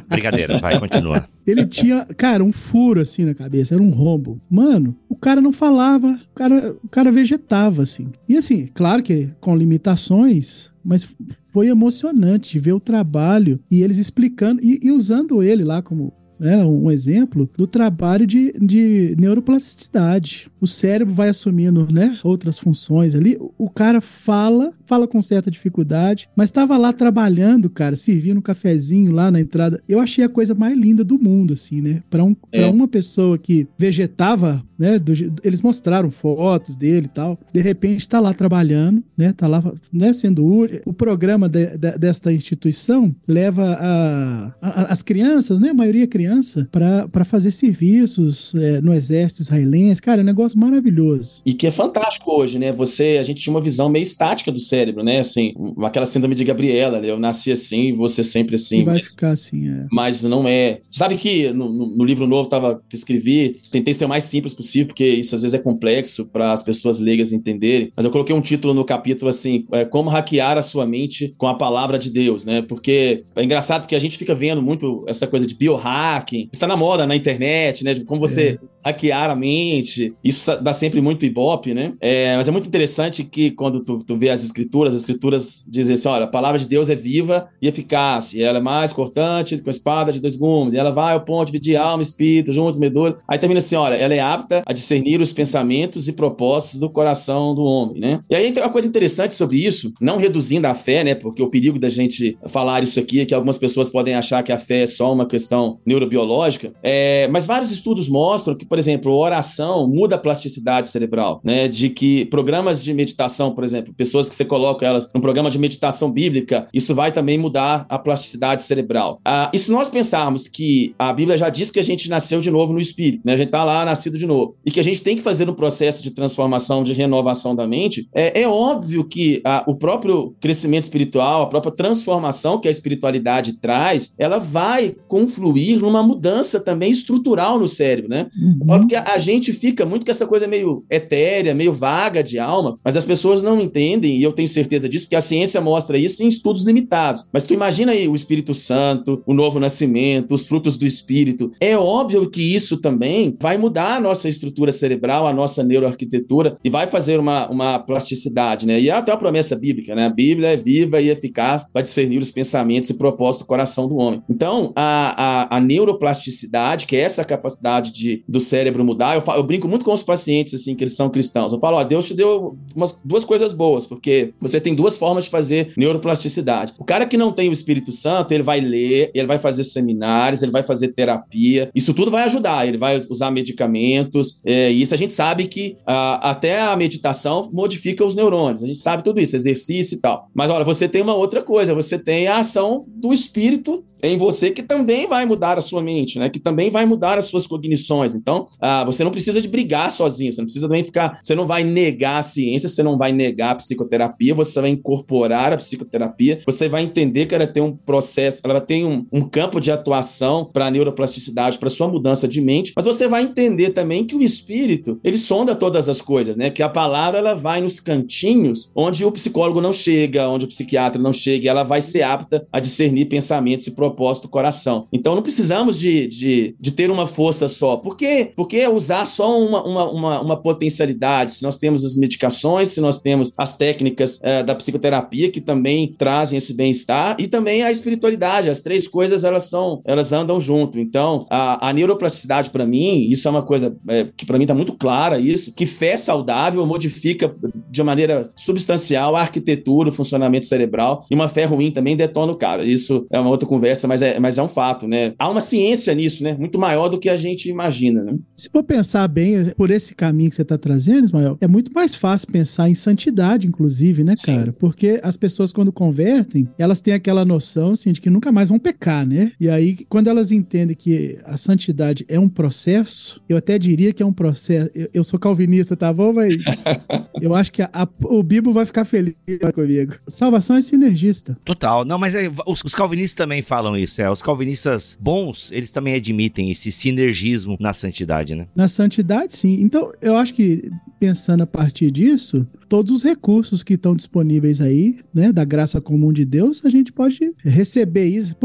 S1: Brincadeira, vai, continua.
S3: Ele tinha, cara, um furo assim na cabeça, era um rombo. Mano, o cara não falava, o cara, o cara vegetava assim. E assim, claro que com limitações, mas foi emocionante ver o trabalho e eles explicando e, e usando ele lá como né, um exemplo do trabalho de, de neuroplasticidade. O cérebro vai assumindo né, outras funções ali. O- cara fala, fala com certa dificuldade, mas estava lá trabalhando, cara, servindo um cafezinho lá na entrada. Eu achei a coisa mais linda do mundo, assim, né? Para um,
S2: É.
S3: pra uma pessoa que vegetava, né? do eles mostraram fotos dele e tal. De repente tá lá trabalhando, né? Tá lá né, sendo útil. O programa de- de- desta instituição leva a, a- as crianças, né? A maioria criança para fazer serviços é, no exército israelense. Cara, é um negócio maravilhoso.
S2: E que é fantástico hoje, né? Você, a gente tinha uma visão meio estática do cérebro, né? Assim, aquela síndrome de Gabriela, né? eu nasci assim, você sempre assim.
S3: E vai mas, ficar assim, é.
S2: Mas não é. Sabe que no, no, no livro novo tava, que escrevi, tentei ser o mais simples possível, porque isso às vezes é complexo para as pessoas leigas entenderem. Mas eu coloquei um título no capítulo assim: é, Como hackear a sua mente com a palavra de Deus, né? Porque é engraçado que a gente fica vendo muito essa coisa de biohacking, está na moda na internet, né? Como você é hackear a mente. Isso dá sempre muito ibope, né? É, mas é muito interessante que quando tu, tu vê as escrituras, as escrituras dizem assim: olha, a palavra de Deus é viva e eficaz, e ela é mais cortante com a espada de dois gumes, e ela vai ao ponto de alma e espírito, juntos, medula. Aí termina assim: olha, ela é apta a discernir os pensamentos e propósitos do coração do homem, né? E aí tem uma coisa interessante sobre isso, não reduzindo a fé, né? Porque o perigo da gente falar isso aqui é que algumas pessoas podem achar que a fé é só uma questão neurobiológica, é, mas vários estudos mostram que por exemplo, oração muda a plasticidade cerebral, né? De que programas de meditação, por exemplo, pessoas que você coloca elas num programa de meditação bíblica, isso vai também mudar a plasticidade cerebral. Ah, e se nós pensarmos que a Bíblia já diz que a gente nasceu de novo no Espírito, né? A gente tá lá nascido de novo, e que a gente tem que fazer um processo de transformação, de renovação da mente, é, é óbvio que a, o próprio crescimento espiritual, a própria transformação que a espiritualidade traz, ela vai confluir numa mudança também estrutural no cérebro, né? Uhum. Eu falo que a, a, gente fica muito com essa coisa meio etérea, meio vaga de alma, mas as pessoas não entendem, e eu tenho certeza disso, porque a ciência mostra isso em estudos limitados. Mas tu imagina aí o Espírito Santo, o novo nascimento, os frutos do Espírito. É óbvio que isso também vai mudar a nossa estrutura cerebral, a nossa neuroarquitetura, e vai fazer uma, uma plasticidade, né? E é até a promessa bíblica, né? A Bíblia é viva e eficaz para discernir os pensamentos e propósitos do coração do homem. Então, a, a, a neuroplasticidade, que é essa capacidade de, do cérebro mudar. Eu, falo, eu, brinco muito com os pacientes, assim, que eles são cristãos. Eu falo, ó, Deus te deu umas, duas coisas boas, porque você tem duas formas de fazer neuroplasticidade. O cara que não tem o Espírito Santo, ele vai ler, ele vai fazer seminários, ele vai fazer terapia. Isso tudo vai ajudar. Ele vai usar medicamentos. É, e isso a gente sabe que a, até a meditação modifica os neurônios. A gente sabe tudo isso, exercício e tal. Mas olha, você tem uma outra coisa. Você tem a ação do Espírito em você que também vai mudar a sua mente, né? Que também vai mudar as suas cognições. Então, ah, você não precisa de brigar sozinho, você não precisa também ficar, você não vai negar a ciência, você não vai negar a psicoterapia, você vai incorporar a psicoterapia, você vai entender que ela tem um processo, ela tem um, um campo de atuação para a neuroplasticidade, para sua mudança de mente, mas você vai entender também que o espírito, ele sonda todas as coisas, né? Que a palavra ela vai nos cantinhos onde o psicólogo não chega, onde o psiquiatra não chega, ela vai ser apta a discernir pensamentos e propósito coração. Então não precisamos de, de, de ter uma força só. Por quê? Porque usar só uma, uma, uma, uma potencialidade, se nós temos as medicações, se nós temos as técnicas é, da psicoterapia que também trazem esse bem-estar e também a espiritualidade. As três coisas elas são, elas andam junto. Então a, a neuroplasticidade para mim, isso é uma coisa é, que para mim está muito clara isso, que fé saudável modifica de maneira substancial a arquitetura, o funcionamento cerebral e uma fé ruim também detona o cara. Isso é uma outra conversa, mas é, mas é um fato, né? Há uma ciência nisso, né? Muito maior do que a gente imagina, né?
S3: Se for pensar bem por esse caminho que você está trazendo, Ismael, é muito mais fácil pensar em santidade, inclusive, né, cara? Sim. Porque as pessoas, quando convertem, elas têm aquela noção, assim, de que nunca mais vão pecar, né? E aí, quando elas entendem que a santidade é um processo, eu até diria que é um processo. Eu, eu sou calvinista, tá bom? Mas eu acho que a, a, o Bibo vai ficar feliz comigo. Salvação é sinergista.
S1: Total. Não, mas é, os, os calvinistas também falam isso. É. Os calvinistas bons, eles também admitem esse sinergismo na santidade, né?
S3: Na santidade, sim. Então, eu acho que pensando a partir disso, todos os recursos que estão disponíveis aí, né, da graça comum de Deus, a gente pode receber isso,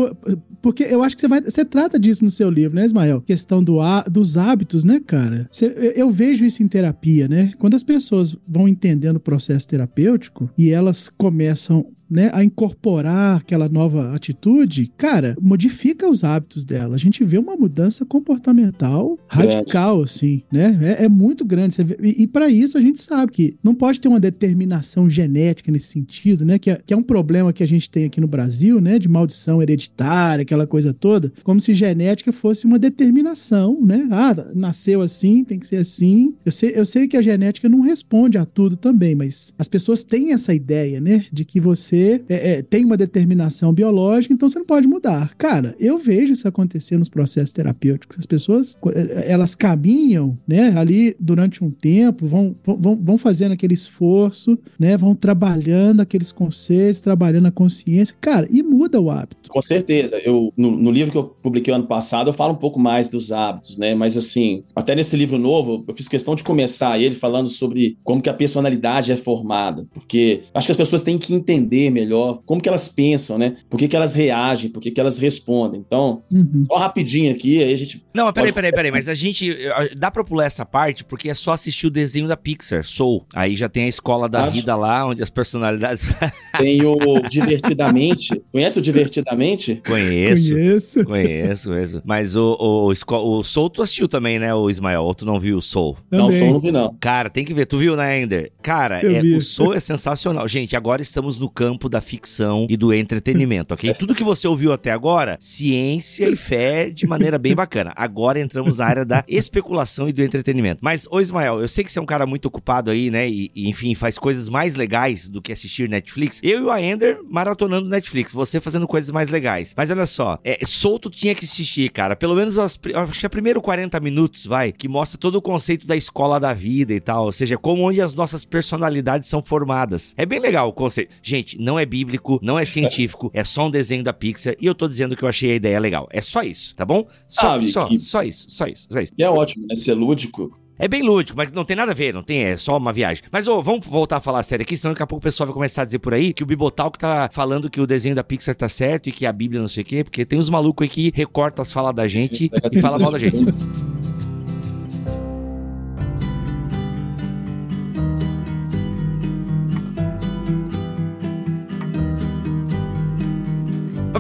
S3: porque eu acho que você vai, você trata disso no seu livro, né, Ismael? Questão do, dos hábitos, né, cara? Você, eu vejo isso em terapia, né? Quando as pessoas vão entendendo o processo terapêutico e elas começam né, a incorporar aquela nova atitude, cara, modifica os hábitos dela. A gente vê uma mudança comportamental radical, assim, né? É, é muito grande. Vê, e, e para para isso a gente sabe que não pode ter uma determinação genética nesse sentido, né? Que é, que é um problema que a gente tem aqui no Brasil, né? De maldição hereditária, aquela coisa toda, como se genética fosse uma determinação, né? Ah, nasceu assim, tem que ser assim. Eu sei, eu sei que a genética não responde a tudo também, mas as pessoas têm essa ideia, né? De que você é, é, tem uma determinação biológica, então você não pode mudar. Cara, eu vejo isso acontecer nos processos terapêuticos. As pessoas, é, elas caminham, né? Ali durante um tempo, vão, vão, vão fazendo aquele esforço, né? Vão trabalhando aqueles conceitos, trabalhando a consciência, cara, e muda o hábito.
S2: Com certeza. Eu, no, no livro que eu publiquei ano passado, eu falo um pouco mais dos hábitos, né? Mas assim, até nesse livro novo, eu fiz questão de começar ele falando sobre como que a personalidade é formada, porque acho que as pessoas têm que entender melhor como que elas pensam, né? Por que, que elas reagem, por que, que elas respondem. Então, uhum. só rapidinho aqui, aí a gente.
S1: Não, mas peraí, peraí, peraí, mas a gente. Dá pra pular essa parte, porque é só assistir o desenho da Pixar, Soul. Aí já tem a escola da vida lá, onde as personalidades.
S2: tem o Divertidamente. Conhece o Divertidamente?
S1: Conheço. Conheço. Conheço, conheço. Mas o, o, o, o Soul tu assistiu também, né, o Ismael? Ou tu não viu o Soul?
S2: Também. Não, o Soul não vi, não.
S1: Cara, tem que ver. Tu viu, né, Ender? Cara, é, o Soul é sensacional. Gente, agora estamos no campo da ficção e do entretenimento, ok? Tudo que você ouviu até agora, ciência e fé de maneira bem bacana. Agora entramos na área da especulação e do entretenimento. Mas, ô Ismael, eu sei que você é um cara muito ocupado aí, né? E, e enfim, faz coisas mais legais do que assistir Netflix. Eu e o Aender maratonando Netflix, você fazendo coisas mais legais. Mas olha só, é, solto tinha que assistir, cara. Pelo menos as, acho que é primeiro 40 minutos, vai, que mostra todo o conceito da escola da vida e tal. Ou seja, como onde as nossas personalidades são formadas. É bem legal o conceito. Gente, não é bíblico, não é científico, é só um desenho da Pixar e eu tô dizendo que eu achei a ideia legal. É só isso, tá bom? Só, ah, só, que... só isso, só isso, só isso.
S2: E é ótimo, né? Ser lúdico.
S1: É bem lúdico, mas não tem nada a ver, não tem, é só uma viagem. Mas, ô, vamos voltar a falar sério aqui, senão daqui a pouco o pessoal vai começar a dizer por aí que o Bibotalk tá falando que o desenho da Pixar tá certo e que a Bíblia não sei o quê, porque tem uns malucos aí que recortam as falas da gente e falam mal da gente.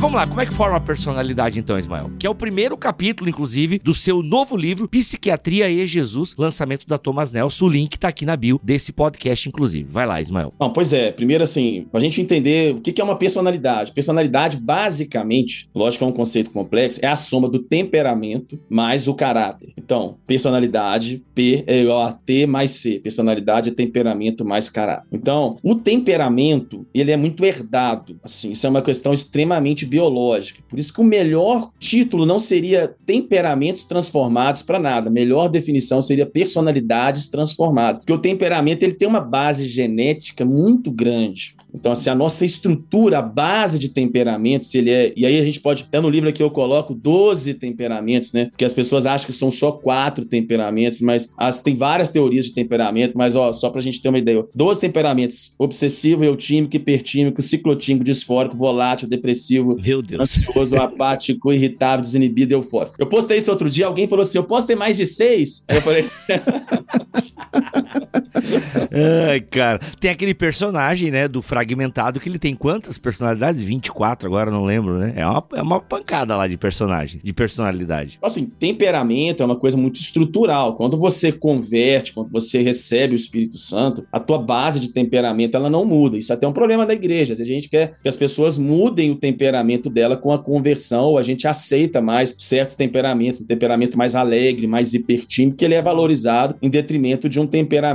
S1: Vamos lá, como é que forma a personalidade então, Ismael? Que é o primeiro capítulo, inclusive, do seu novo livro, Psiquiatria e Jesus, lançamento da Thomas Nelson. O link tá aqui na bio desse podcast, inclusive. Vai lá, Ismael.
S2: Não, pois é. Primeiro, assim, pra gente entender o que é uma personalidade. Personalidade, basicamente, lógico é um conceito complexo, é a soma do temperamento mais o caráter. Então, personalidade, P é igual a T mais C. Personalidade é temperamento mais caráter. Então, o temperamento, ele é muito herdado. Assim, isso é uma questão extremamente. Por isso que o melhor título não seria temperamentos transformados para nada. A melhor definição seria personalidades transformadas. Porque o temperamento ele tem uma base genética muito grande. Então, assim, a nossa estrutura, a base de temperamentos, ele é. E aí a gente pode. Até no livro aqui eu coloco 12 temperamentos, né? Porque as pessoas acham que são só quatro temperamentos, mas as, tem várias teorias de temperamento, mas ó, só pra gente ter uma ideia: 12 temperamentos: obsessivo, eutímico, hipertímico, ciclotímico, disfórico, volátil, depressivo,
S1: Meu Deus.
S2: ansioso, apático, irritável, desinibido, eufórico. Eu postei isso outro dia, alguém falou assim: eu posso ter mais de seis? Aí eu falei assim.
S1: Ai, cara. Tem aquele personagem, né, do Fragmentado, que ele tem quantas personalidades? 24, agora não lembro, né? É uma, é uma pancada lá de personagem, de personalidade.
S2: Assim, temperamento é uma coisa muito estrutural. Quando você converte, quando você recebe o Espírito Santo, a tua base de temperamento, ela não muda. Isso até é um problema da igreja. A gente quer que as pessoas mudem o temperamento dela com a conversão, ou a gente aceita mais certos temperamentos, um temperamento mais alegre, mais hipertímico, que ele é valorizado em detrimento de um temperamento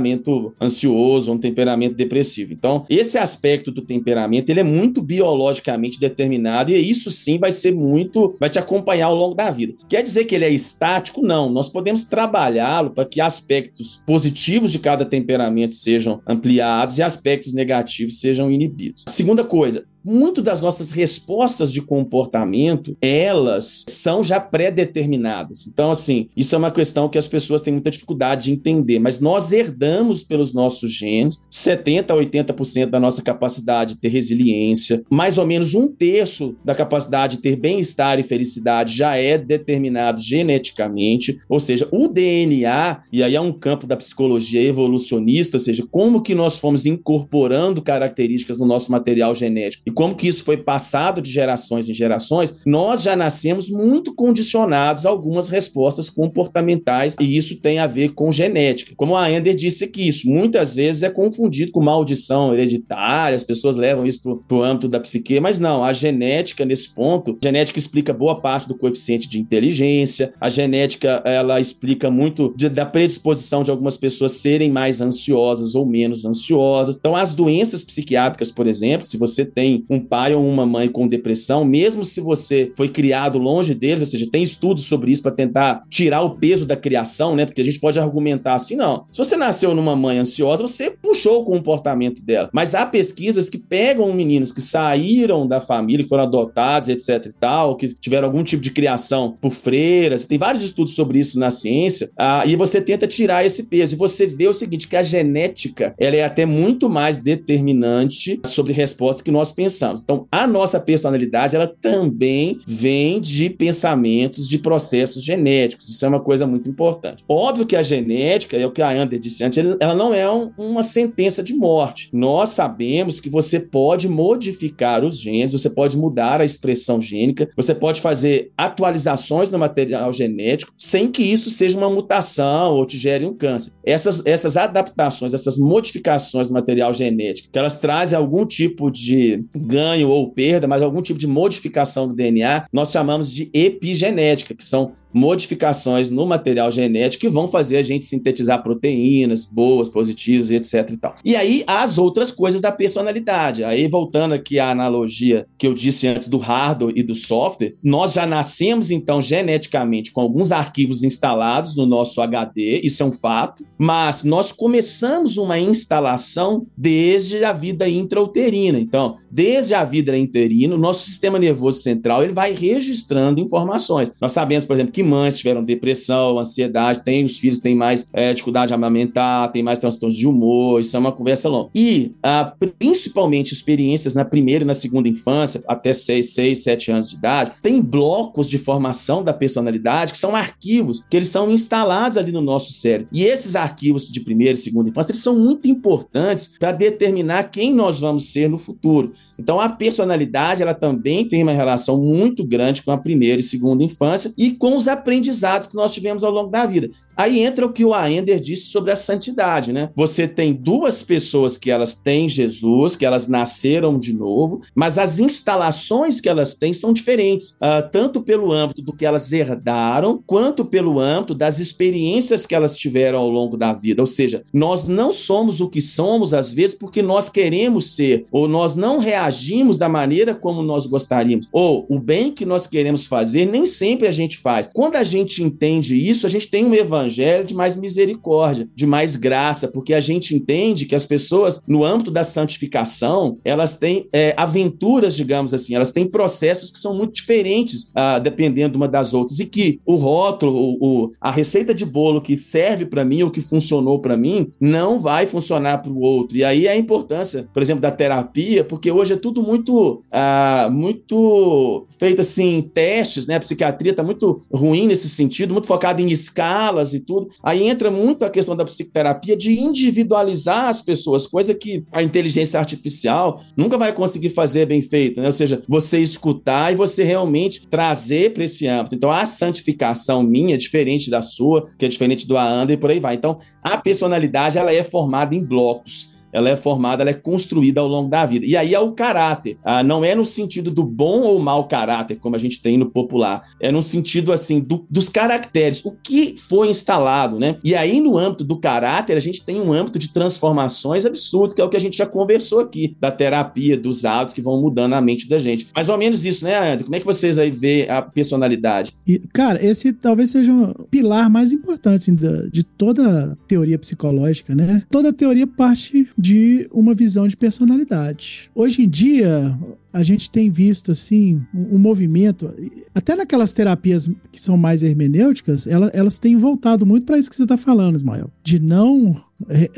S2: ansioso, um temperamento depressivo. Então, esse aspecto do temperamento, ele é muito biologicamente determinado e isso sim vai ser muito, vai te acompanhar ao longo da vida. Quer dizer que ele é estático? Não. Nós podemos trabalhá-lo para que aspectos positivos de cada temperamento sejam ampliados e aspectos negativos sejam inibidos. segunda coisa, muito das nossas respostas de comportamento, elas são já pré-determinadas. Então, assim, isso é uma questão que as pessoas têm muita dificuldade de entender, mas nós herdamos pelos nossos genes 70 a 80% da nossa capacidade de ter resiliência, mais ou menos um terço da capacidade de ter bem-estar e felicidade já é determinado geneticamente, ou seja, o DNA, e aí é um campo da psicologia evolucionista, ou seja, como que nós fomos incorporando características no nosso material genético como que isso foi passado de gerações em gerações, nós já nascemos muito condicionados a algumas respostas comportamentais e isso tem a ver com genética. Como a Ender disse aqui, isso muitas vezes é confundido com maldição hereditária, as pessoas levam isso para o âmbito da psique, mas não, a genética nesse ponto, genética explica boa parte do coeficiente de inteligência, a genética ela explica muito de, da predisposição de algumas pessoas serem mais ansiosas ou menos ansiosas. Então, as doenças psiquiátricas, por exemplo, se você tem um pai ou uma mãe com depressão, mesmo se você foi criado longe deles, ou seja, tem estudos sobre isso para tentar tirar o peso da criação, né? Porque a gente pode argumentar assim, não. Se você nasceu numa mãe ansiosa, você puxou o comportamento dela. Mas há pesquisas que pegam meninos que saíram da família, que foram adotados, etc e tal, que tiveram algum tipo de criação por freiras, tem vários estudos sobre isso na ciência, ah, e você tenta tirar esse peso. E você vê o seguinte, que a genética, ela é até muito mais determinante sobre resposta que nós pensamos. Então, a nossa personalidade, ela também vem de pensamentos, de processos genéticos. Isso é uma coisa muito importante. Óbvio que a genética, é o que a Ander disse antes, ela não é um, uma sentença de morte. Nós sabemos que você pode modificar os genes, você pode mudar a expressão gênica, você pode fazer atualizações no material genético sem que isso seja uma mutação ou te gere um câncer. Essas, essas adaptações, essas modificações do material genético, que elas trazem algum tipo de ganho ou perda, mas algum tipo de modificação do DNA, nós chamamos de epigenética, que são modificações no material genético que vão fazer a gente sintetizar proteínas boas, positivas etc e tal. E aí as outras coisas da personalidade. Aí voltando aqui à analogia que eu disse antes do hardware e do software, nós já nascemos então geneticamente com alguns arquivos instalados no nosso HD, isso é um fato, mas nós começamos uma instalação desde a vida intrauterina. Então, desde a vida intrauterina, o nosso sistema nervoso central ele vai registrando informações. Nós sabemos, por exemplo, que mães tiveram depressão, ansiedade, tem os filhos têm mais é, dificuldade de amamentar, tem mais transtornos de humor, isso é uma conversa longa. E ah, principalmente experiências na primeira e na segunda infância, até 6, 6, 7 anos de idade, tem blocos de formação da personalidade que são arquivos que eles são instalados ali no nosso cérebro. E esses arquivos de primeira e segunda infância, eles são muito importantes para determinar quem nós vamos ser no futuro. Então a personalidade, ela também tem uma relação muito grande com a primeira e segunda infância e com os aprendizados que nós tivemos ao longo da vida. Aí entra o que o Aender disse sobre a santidade, né? Você tem duas pessoas que elas têm Jesus, que elas nasceram de novo, mas as instalações que elas têm são diferentes, uh, tanto pelo âmbito do que elas herdaram, quanto pelo âmbito das experiências que elas tiveram ao longo da vida. Ou seja, nós não somos o que somos às vezes porque nós queremos ser, ou nós não reagimos da maneira como nós gostaríamos, ou o bem que nós queremos fazer nem sempre a gente faz. Quando a gente entende isso, a gente tem um evangelho evangelho de mais misericórdia, de mais graça, porque a gente entende que as pessoas, no âmbito da santificação, elas têm é, aventuras, digamos assim, elas têm processos que são muito diferentes, ah, dependendo uma das outras, e que o rótulo, o, o a receita de bolo que serve para mim ou que funcionou para mim, não vai funcionar para o outro. E aí é a importância, por exemplo, da terapia, porque hoje é tudo muito, ah, muito feito assim, testes, né? A psiquiatria está muito ruim nesse sentido, muito focada em escalas e tudo. Aí entra muito a questão da psicoterapia de individualizar as pessoas, coisa que a inteligência artificial nunca vai conseguir fazer bem feito, né? Ou seja, você escutar e você realmente trazer para esse âmbito. Então, a santificação minha é diferente da sua, que é diferente do Aanda e por aí vai. Então, a personalidade ela é formada em blocos ela é formada, ela é construída ao longo da vida. E aí é o caráter. Ah, não é no sentido do bom ou mau caráter, como a gente tem no popular. É no sentido, assim, do, dos caracteres. O que foi instalado, né? E aí, no âmbito do caráter, a gente tem um âmbito de transformações absurdas, que é o que a gente já conversou aqui, da terapia, dos hábitos que vão mudando a mente da gente. Mais ou menos isso, né, André? Como é que vocês aí vê a personalidade?
S3: E, cara, esse talvez seja um pilar mais importante assim, de, de toda teoria psicológica, né? Toda teoria parte de uma visão de personalidade. Hoje em dia, a gente tem visto assim um, movimento, até naquelas terapias que são mais hermenêuticas, elas, elas têm voltado muito para isso que você está falando, Ismael, de não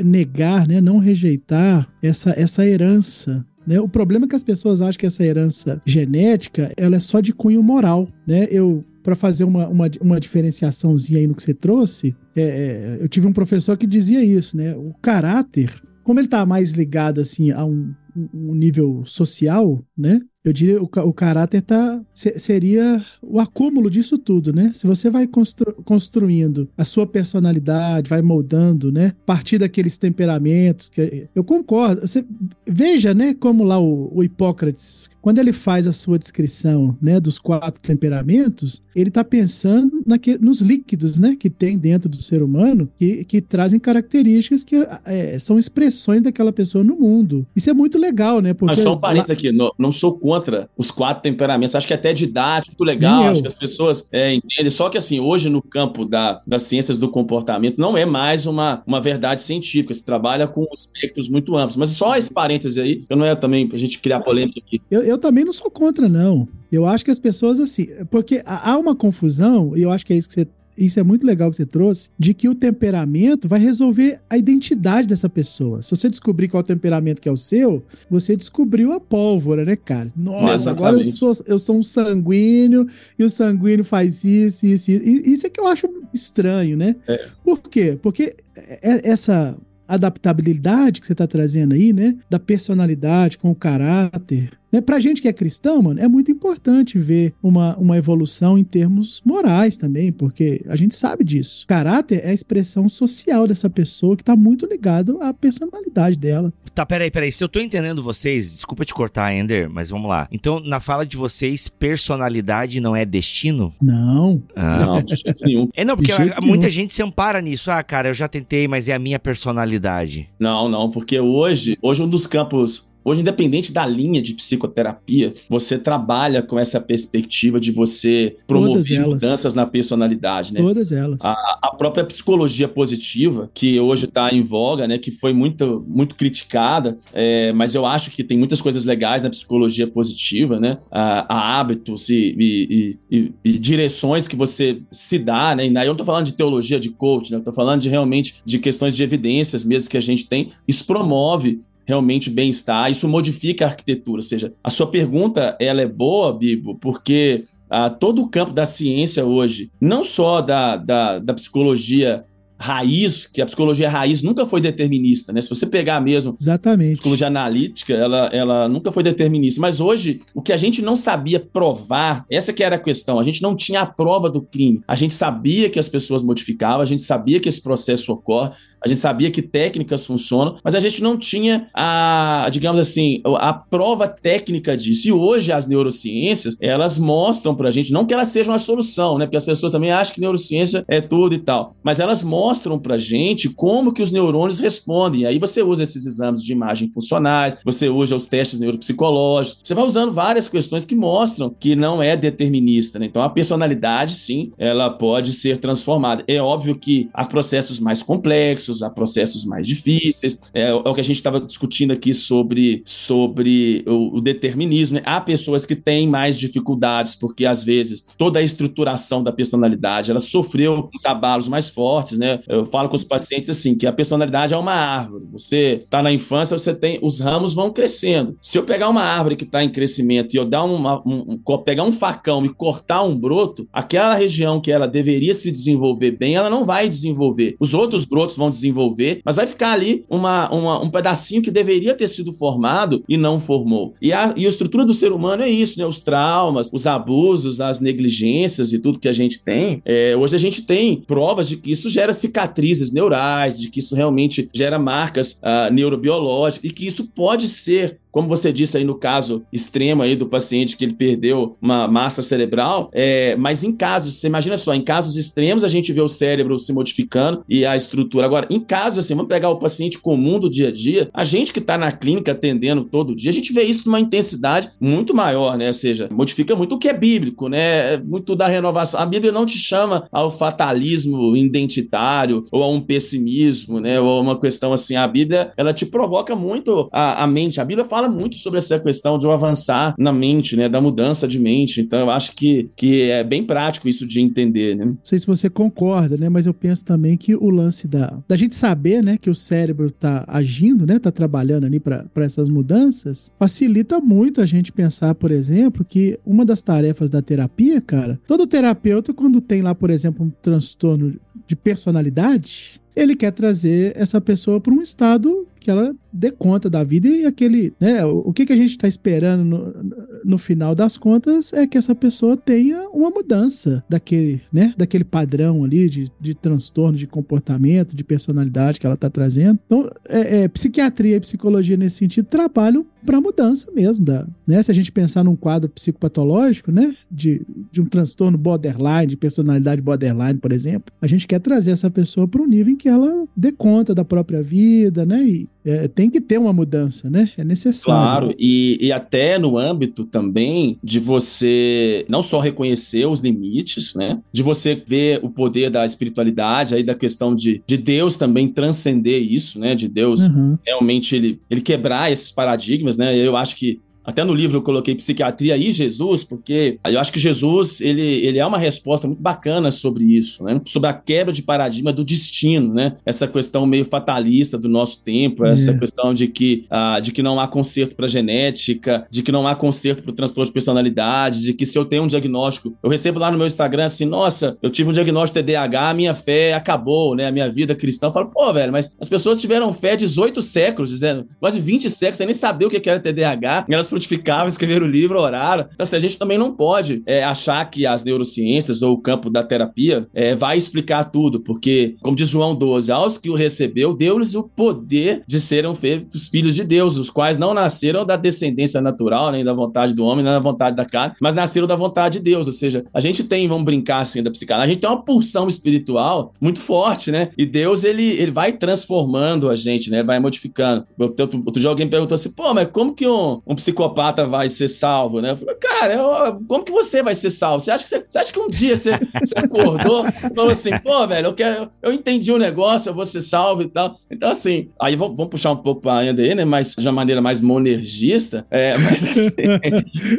S3: negar, né, não rejeitar essa, essa herança né? O problema é que as pessoas acham que essa herança genética ela é só de cunho moral. Né? Eu para fazer uma, uma, uma diferenciaçãozinha aí no que você trouxe, é, é, eu tive um professor que dizia isso, né? O caráter como ele está mais ligado assim a um um nível social, né? Eu diria o, o caráter tá, seria o acúmulo disso tudo, né? Se você vai constru, construindo a sua personalidade, vai moldando, né? A partir daqueles temperamentos que eu concordo. Você veja, né? Como lá o, o Hipócrates, quando ele faz a sua descrição, né? Dos quatro temperamentos, ele está pensando naque, nos líquidos, né? Que tem dentro do ser humano que, que trazem características que é, são expressões daquela pessoa no mundo. Isso é muito legal, né?
S2: Porque Mas só um parênteses aqui, não, não sou contra os quatro temperamentos. Acho que é até didático, legal, acho que as pessoas é, entendem. Só que, assim, hoje no campo da, das ciências do comportamento não é mais uma, uma verdade científica, se trabalha com espectros muito amplos. Mas só esse parêntese aí, eu não é também pra gente criar polêmica aqui.
S3: Eu, eu também não sou contra, não. Eu acho que as pessoas, assim, porque há uma confusão, e eu acho que é isso que você isso é muito legal que você trouxe, de que o temperamento vai resolver a identidade dessa pessoa. Se você descobrir qual temperamento que é o seu, você descobriu a pólvora, né, cara? Nossa, agora eu sou, eu sou um sanguíneo e o sanguíneo faz isso, isso, isso. Isso é que eu acho estranho, né? É. Por quê? Porque é, é, essa adaptabilidade que você está trazendo aí, né? Da personalidade com o caráter, né? Pra gente que é cristão, mano, é muito importante ver uma, uma evolução em termos morais também, porque a gente sabe disso. Caráter é a expressão social dessa pessoa que tá muito ligado à personalidade dela.
S1: Tá, peraí, peraí. Se eu tô entendendo vocês, desculpa te cortar, Ender, mas vamos lá. Então, na fala de vocês, personalidade não é destino?
S3: Não.
S1: Ah. Não, de jeito nenhum. É, não, porque a, muita gente se ampara nisso. Ah, cara, eu já tentei, mas é a minha personalidade.
S2: Não, não, porque hoje, hoje um dos campos Hoje, independente da linha de psicoterapia, você trabalha com essa perspectiva de você promover mudanças na personalidade, né?
S3: Todas elas.
S2: A, a própria psicologia positiva, que hoje está em voga, né? Que foi muito, muito criticada, é, mas eu acho que tem muitas coisas legais na psicologia positiva, né? A, hábitos e, e, e, e, direções que você se dá, né? E eu não tô falando de teologia de coach, né? Eu tô falando de realmente de questões de evidências mesmo que a gente tem. Isso promove realmente bem-estar, isso modifica a arquitetura. Ou seja, a sua pergunta ela é boa, Bibo, porque ah, todo o campo da ciência hoje, não só da, da, da psicologia raiz, que a psicologia raiz nunca foi determinista, né? Se você pegar mesmo
S3: Exatamente.
S2: a psicologia analítica, ela, ela nunca foi determinista. Mas hoje, o que a gente não sabia provar, essa que era a questão, a gente não tinha a prova do crime. A gente sabia que as pessoas modificavam, a gente sabia que esse processo ocorre, a gente sabia que técnicas funcionam, mas a gente não tinha a, digamos assim, a prova técnica disso. E hoje as neurociências, elas mostram pra gente, não que elas sejam a solução, né? Porque as pessoas também acham que neurociência é tudo e tal, mas elas mostram pra gente como que os neurônios respondem. Aí você usa esses exames de imagem funcionais, você usa os testes neuropsicológicos, você vai usando várias questões que mostram que não é determinista, né? Então a personalidade, sim, ela pode ser transformada. É óbvio que há processos mais complexos, a processos mais difíceis. É, é o que a gente estava discutindo aqui sobre, sobre o, o determinismo. Né? Há pessoas que têm mais dificuldades, porque às vezes toda a estruturação da personalidade ela sofreu os abalos mais fortes. Né? Eu falo com os pacientes assim: que a personalidade é uma árvore. Você está na infância, você tem. Os ramos vão crescendo. Se eu pegar uma árvore que está em crescimento e eu dar uma, um, um, pegar um facão e cortar um broto, aquela região que ela deveria se desenvolver bem, ela não vai desenvolver. Os outros brotos vão desenvolver desenvolver, mas vai ficar ali uma, uma, um pedacinho que deveria ter sido formado e não formou. E a, e a estrutura do ser humano é isso, né? Os traumas, os abusos, as negligências e tudo que a gente tem. É, hoje a gente tem provas de que isso gera cicatrizes neurais, de que isso realmente gera marcas uh, neurobiológicas e que isso pode ser como você disse aí no caso extremo aí do paciente que ele perdeu uma massa cerebral, é, mas em casos, você imagina só, em casos extremos a gente vê o cérebro se modificando e a estrutura. Agora, em casos assim, vamos pegar o paciente comum do dia a dia, a gente que está na clínica atendendo todo dia, a gente vê isso numa intensidade muito maior, né? Ou seja, modifica muito o que é bíblico, né? Muito da renovação. A Bíblia não te chama ao fatalismo identitário ou a um pessimismo, né? Ou a uma questão assim. A Bíblia, ela te provoca muito a, a mente. A Bíblia fala fala muito sobre essa questão de um avançar na mente, né? Da mudança de mente. Então, eu acho que, que é bem prático isso de entender, né? Não
S3: sei se você concorda, né? Mas eu penso também que o lance da, da gente saber, né? Que o cérebro tá agindo, né? Tá trabalhando ali para essas mudanças, facilita muito a gente pensar, por exemplo, que uma das tarefas da terapia, cara, todo terapeuta, quando tem lá, por exemplo, um transtorno de personalidade, ele quer trazer essa pessoa para um estado que ela dê conta da vida e aquele, né, o, que, que a gente está esperando no, no final das contas é que essa pessoa tenha uma mudança daquele, né, daquele padrão ali de, de transtorno de comportamento, de personalidade que ela está trazendo. Então, é, é, psiquiatria e psicologia nesse sentido trabalham para mudança mesmo da, né? Se a gente pensar num quadro psicopatológico, né, de, de um transtorno borderline, de personalidade borderline, por exemplo, a gente quer trazer essa pessoa para um nível em que ela dê conta da própria vida, né, e é, tem que ter uma mudança, né? É necessário.
S2: Claro, e, e até no âmbito também de você não só reconhecer os limites, né? De você ver o poder da espiritualidade, aí da questão de, de Deus também transcender isso, né? De Deus uhum. realmente ele, ele quebrar esses paradigmas, né? Eu acho que até no livro eu coloquei psiquiatria e Jesus, porque eu acho que Jesus ele, ele é uma resposta muito bacana sobre isso, né? Sobre a quebra de paradigma do destino, né? Essa questão meio fatalista do nosso tempo, essa é. questão de que, uh, de que não há conserto para genética, de que não há conserto para o transtorno de personalidade, de que se eu tenho um diagnóstico, eu recebo lá no meu Instagram assim, nossa, eu tive um diagnóstico TDAH, a minha fé acabou, né? A minha vida cristã. Eu falo, pô, velho, mas as pessoas tiveram fé 18 séculos, dizendo, quase 20 séculos, sem nem saber o que era TDAH, elas frutificavam, escreveram o livro, oraram. Então, assim, a gente também não pode é, achar que as neurociências ou o campo da terapia é, vai explicar tudo, porque, como diz João 12, aos que o recebeu, deu-lhes o poder de serem feitos filhos de Deus, os quais não nasceram da descendência natural, nem da vontade do homem, nem da vontade da carne, mas nasceram da vontade de Deus. Ou seja, a gente tem, vamos brincar assim, da psicanálise, a gente tem uma pulsão espiritual muito forte, né? E Deus, ele, ele vai transformando a gente, né? Vai modificando. Outro, outro dia alguém perguntou assim, pô, mas como que um, um psicopata psicopata vai ser salvo, né? Eu falei, cara, eu, como que você vai ser salvo? Você acha que, você, você acha que um dia você, você acordou e falou assim, pô, velho, eu, quero, eu entendi o um negócio, eu vou ser salvo e tal. Então, assim, aí vamos, vamos puxar um pouco pra ainda aí, né? Mas de uma maneira mais monergista, é, mas assim,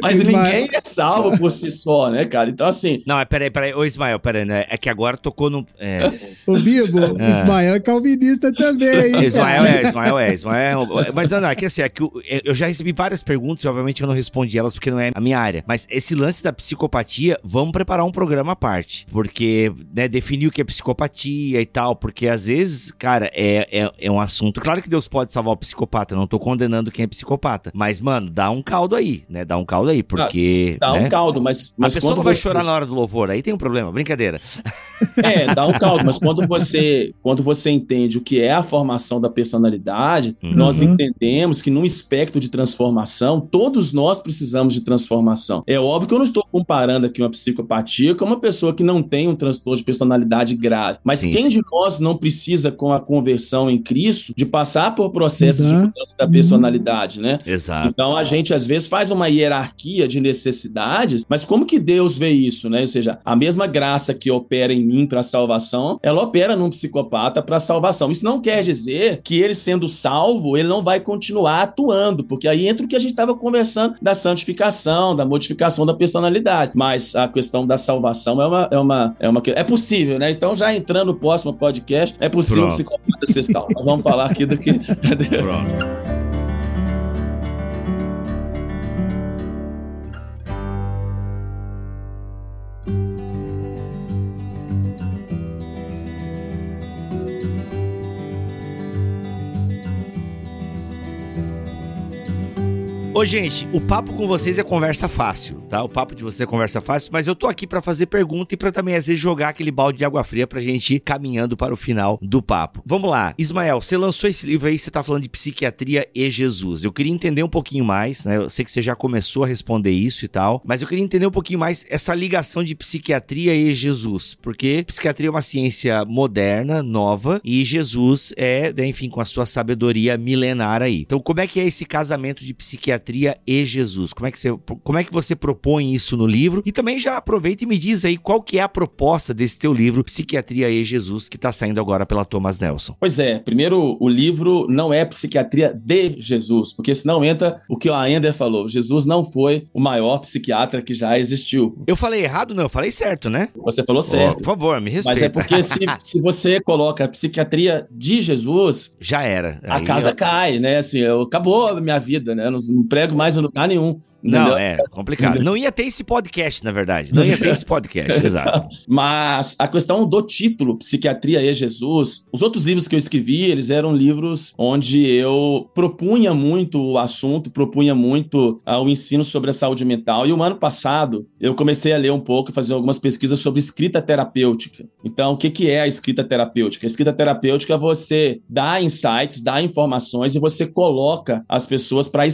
S2: mas ninguém é salvo por si só, né, cara? Então, assim.
S1: Não, é, peraí, peraí, ô Ismael, peraí, né? É que agora tocou no. É...
S3: Ô, Bibo, é. Ismael é calvinista também. Hein,
S1: Ismael é, Ismael é, Ismael é. Mas, não, é que assim, é que eu já recebi várias perguntas obviamente eu não respondi elas porque não é a minha área. Mas esse lance da psicopatia, vamos preparar um programa à parte. Porque, né, definir o que é psicopatia e tal. Porque às vezes, cara, é, é, é um assunto. Claro que Deus pode salvar o psicopata, não tô condenando quem é psicopata. Mas, mano, dá um caldo aí, né? Dá um caldo aí, porque.
S2: Dá,
S1: dá
S2: né? um caldo, mas. mas
S1: a pessoa não vai você... chorar na hora do louvor, aí tem um problema, brincadeira.
S2: É, dá um caldo, mas quando você, quando você entende o que é a formação da personalidade, uhum. nós entendemos que num espectro de transformação, todos nós precisamos de transformação. É óbvio que eu não estou comparando aqui uma psicopatia com uma pessoa que não tem um transtorno de personalidade grave. Mas sim, quem sim. de nós não precisa, com a conversão em Cristo, de passar por processos uhum. de mudança da personalidade, né?
S1: Exato.
S2: Então a gente às vezes faz uma hierarquia de necessidades, mas como que Deus vê isso, né? Ou seja, a mesma graça que opera em mim para salvação, ela opera num psicopata para salvação. Isso não quer dizer que ele sendo salvo, ele não vai continuar atuando, porque aí entra o que a gente estava conversando da santificação, da modificação da personalidade. Mas a questão da salvação é uma. É, uma, é, uma, é possível, né? Então, já entrando no próximo podcast, é possível Pronto. o psicopata ser salvo. Vamos falar aqui do que. Pronto.
S1: Ô, gente, o papo com vocês é conversa fácil, tá? O papo de vocês é conversa fácil, mas eu tô aqui para fazer pergunta e para também, às vezes, jogar aquele balde de água fria pra gente ir caminhando para o final do papo. Vamos lá. Ismael, você lançou esse livro aí, você tá falando de psiquiatria e Jesus. Eu queria entender um pouquinho mais, né? Eu sei que você já começou a responder isso e tal, mas eu queria entender um pouquinho mais essa ligação de psiquiatria e Jesus, porque psiquiatria é uma ciência moderna, nova, e Jesus é, né, enfim, com a sua sabedoria milenar aí. Então, como é que é esse casamento de psiquiatria psiquiatria e Jesus. Como é que você, como é que você propõe isso no livro? E também já aproveita e me diz aí qual que é a proposta desse teu livro, Psiquiatria e Jesus, que está saindo agora pela Thomas Nelson.
S2: Pois é, primeiro, o livro não é Psiquiatria de Jesus, porque senão entra o que o Aender falou. Jesus não foi o maior psiquiatra que já existiu.
S1: Eu falei errado? Não, eu falei certo, né?
S2: Você falou certo. Oh,
S1: por favor, me respeita.
S2: Mas é porque se, se você coloca a psiquiatria de Jesus...
S1: Já era.
S2: A casa eu... cai, né? Assim, eu, acabou a minha vida, né? Não, não prego mais em lugar nenhum.
S1: Entendeu? Não, é complicado. Não ia ter esse podcast, na verdade. Não ia ter esse podcast, exato.
S2: Mas a questão do título, Psiquiatria e Jesus, os outros livros que eu escrevi, eles eram livros onde eu propunha muito o assunto, propunha muito uh, o ensino sobre a saúde mental. E o ano passado, eu comecei a ler um pouco e fazer algumas pesquisas sobre escrita terapêutica. Então, o que, que é a escrita terapêutica? A escrita terapêutica é você dar insights, dar informações e você coloca as pessoas para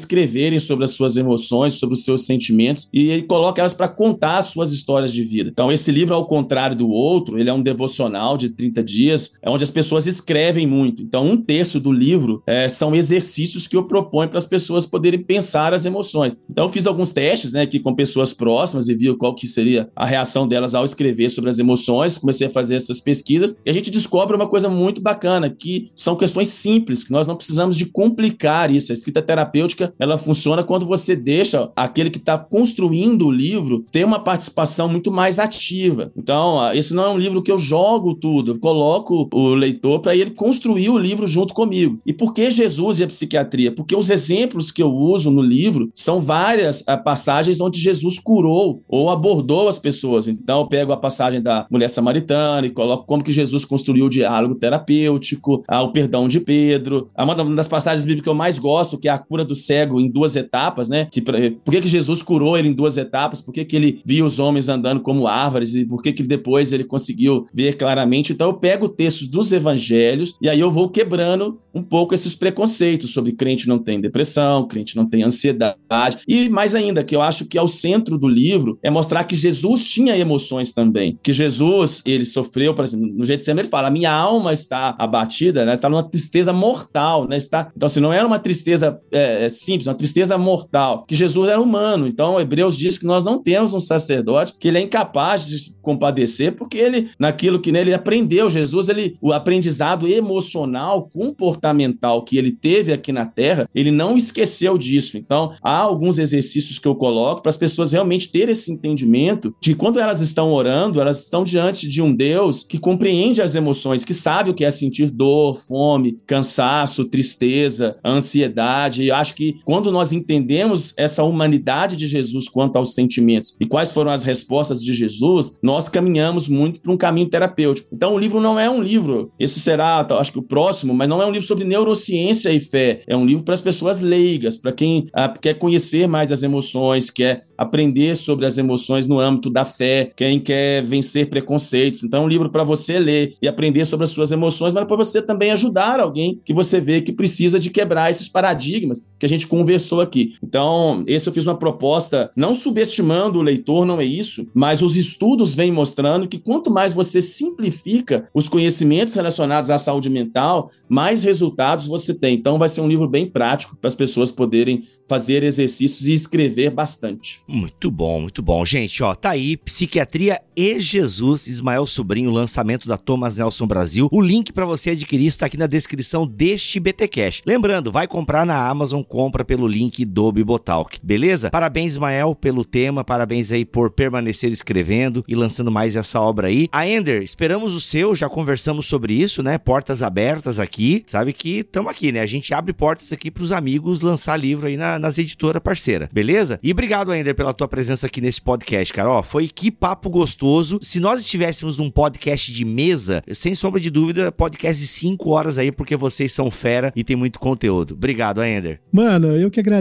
S2: sobre as suas emoções, sobre os seus sentimentos e coloca elas para contar as suas histórias de vida. Então, esse livro, ao contrário do outro, ele é um devocional de 30 dias, é onde as pessoas escrevem muito. Então, um terço do livro é, são exercícios que eu proponho para as pessoas poderem pensar as emoções. Então, eu fiz alguns testes, né, aqui com pessoas próximas e vi qual que seria a reação delas ao escrever sobre as emoções. Comecei a fazer essas pesquisas e a gente descobre uma coisa muito bacana, que são questões simples, que nós não precisamos de complicar isso. A escrita terapêutica, ela funciona quando você deixa aquele que está construindo o livro ter uma participação muito mais ativa. Então, esse não é um livro que eu jogo tudo, eu coloco o leitor para ele construir o livro junto comigo. E por que Jesus e a psiquiatria? Porque os exemplos que eu uso no livro são várias ah, passagens onde Jesus curou ou abordou as pessoas. Então, eu pego a passagem da mulher samaritana e coloco como que Jesus construiu o diálogo terapêutico, ah, o perdão de Pedro. Uma das passagens bíblicas que eu mais gosto, que é a cura do cego em duas etapas, né? Que por que, que Jesus curou ele em duas etapas? Por que, que ele via os homens andando como árvores? E por que, que depois ele conseguiu ver claramente? Então eu pego textos dos evangelhos e aí eu vou quebrando um pouco esses preconceitos sobre crente não tem depressão, crente não tem ansiedade. E mais ainda, que eu acho que é o centro do livro é mostrar que Jesus tinha emoções também. Que Jesus, ele sofreu, por exemplo, no jeito de ele fala: minha alma está abatida, né? está numa tristeza mortal. Né? Está... Então, se assim, não era uma tristeza é, simples, uma tristeza mortal, que Jesus era humano. Então, Hebreus diz que nós não temos um sacerdote que ele é incapaz de compadecer, porque ele, naquilo que nele aprendeu, Jesus, ele, o aprendizado emocional, comportamental que ele teve aqui na Terra, ele não esqueceu disso. Então, há alguns exercícios que eu coloco para as pessoas realmente terem esse entendimento de quando elas estão orando, elas estão diante de um Deus que compreende as emoções, que sabe o que é sentir dor, fome, cansaço, tristeza, ansiedade. Eu acho que quando nós entendemos essa humanidade de Jesus quanto aos sentimentos e quais foram as respostas de Jesus, nós caminhamos muito para um caminho terapêutico. Então, o livro não é um livro, esse será, acho que o próximo, mas não é um livro sobre neurociência e fé. É um livro para as pessoas leigas, para quem ah, quer conhecer mais das emoções, quer aprender sobre as emoções no âmbito da fé, quem quer vencer preconceitos. Então, é um livro para você ler e aprender sobre as suas emoções, mas para você também ajudar alguém que você vê que precisa de quebrar esses paradigmas que a gente conversou aqui. Então, esse eu fiz uma proposta, não subestimando o leitor, não é isso, mas os estudos vêm mostrando que quanto mais você simplifica os conhecimentos relacionados à saúde mental, mais resultados você tem. Então, vai ser um livro bem prático para as pessoas poderem fazer exercícios e escrever bastante.
S1: Muito bom, muito bom. Gente, ó, tá aí, Psiquiatria e Jesus, Ismael Sobrinho, lançamento da Thomas Nelson Brasil. O link para você adquirir está aqui na descrição deste BT Cash. Lembrando, vai comprar na Amazon, compra pelo link do Bibotalk, beleza? Parabéns, Ismael, pelo tema, parabéns aí por permanecer escrevendo e lançando mais essa obra aí. A Ender, esperamos o seu, já conversamos sobre isso, né? Portas abertas aqui, sabe que estamos aqui, né? A gente abre portas aqui para os amigos lançar livro aí na, nas editoras parceira, beleza? E obrigado, Ender, pela tua presença aqui nesse podcast, cara. Ó, foi que papo gostoso. Se nós estivéssemos num podcast de mesa, sem sombra de dúvida, podcast de 5 horas aí, porque vocês são fera e tem muito conteúdo. Obrigado, Ender.
S3: Mano, eu que agradeço.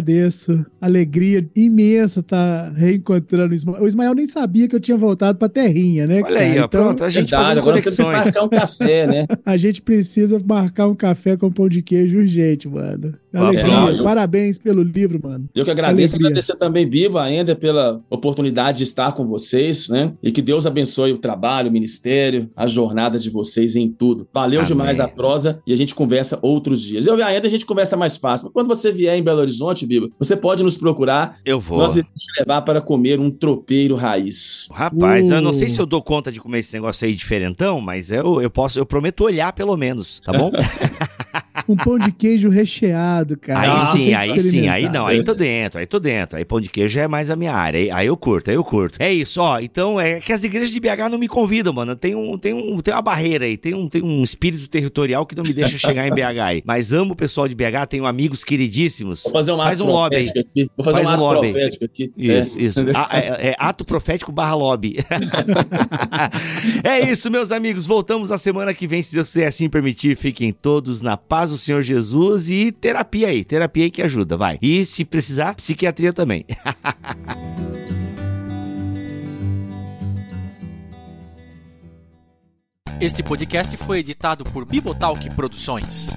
S3: Alegria imensa estar tá reencontrando o Ismael. O Ismael nem sabia que eu tinha voltado pra terrinha, né?
S1: Olha cara? aí, ó, então, pronto, a gente verdade, fazendo conexões.
S2: marcar um café, né?
S3: a gente precisa marcar um café com pão de queijo urgente, mano. Alegria. É, Parabéns pelo livro, mano.
S2: Eu que agradeço. Alegria. Agradecer também, Biba, ainda pela oportunidade de estar com vocês, né? E que Deus abençoe o trabalho, o ministério, a jornada de vocês em tudo. Valeu Amém. demais a prosa e a gente conversa outros dias. Eu e a Enda a gente conversa mais fácil. Mas quando você vier em Belo Horizonte, Biba, você pode nos procurar.
S1: Eu vou.
S2: Nós vamos te levar para comer um tropeiro raiz.
S1: Rapaz, uh. eu não sei se eu dou conta de comer esse negócio aí diferentão, mas eu, eu posso, eu prometo olhar pelo menos, tá bom?
S3: um pão de queijo recheado, cara.
S1: Aí sim, aí sim, aí não, aí tô dentro, aí tô dentro. Aí pão de queijo é mais a minha área, aí, aí eu curto, aí eu curto. É isso, ó. Então é que as igrejas de BH não me convidam, mano. Tem, um, tem, um, tem uma barreira aí, tem um, tem um espírito territorial que não me deixa chegar em BH aí. Mas amo o pessoal de BH, tenho amigos queridíssimos.
S2: Vou fazer um
S1: Faz
S2: ato
S1: um lobby aí.
S2: aqui. Vou fazer
S1: Faz
S2: um
S1: um
S2: ato
S1: lobby
S2: profético aqui.
S1: Isso,
S2: É.
S1: isso. A- é, é ato profético barra lobby. é isso, meus amigos. Voltamos a semana que vem, se Deus quiser assim permitir. Fiquem todos na paz do Senhor Jesus e terapia aí. Terapia aí que ajuda, vai. E se precisar, psiquiatria também.
S4: Este podcast foi editado por Bibotalk Produções.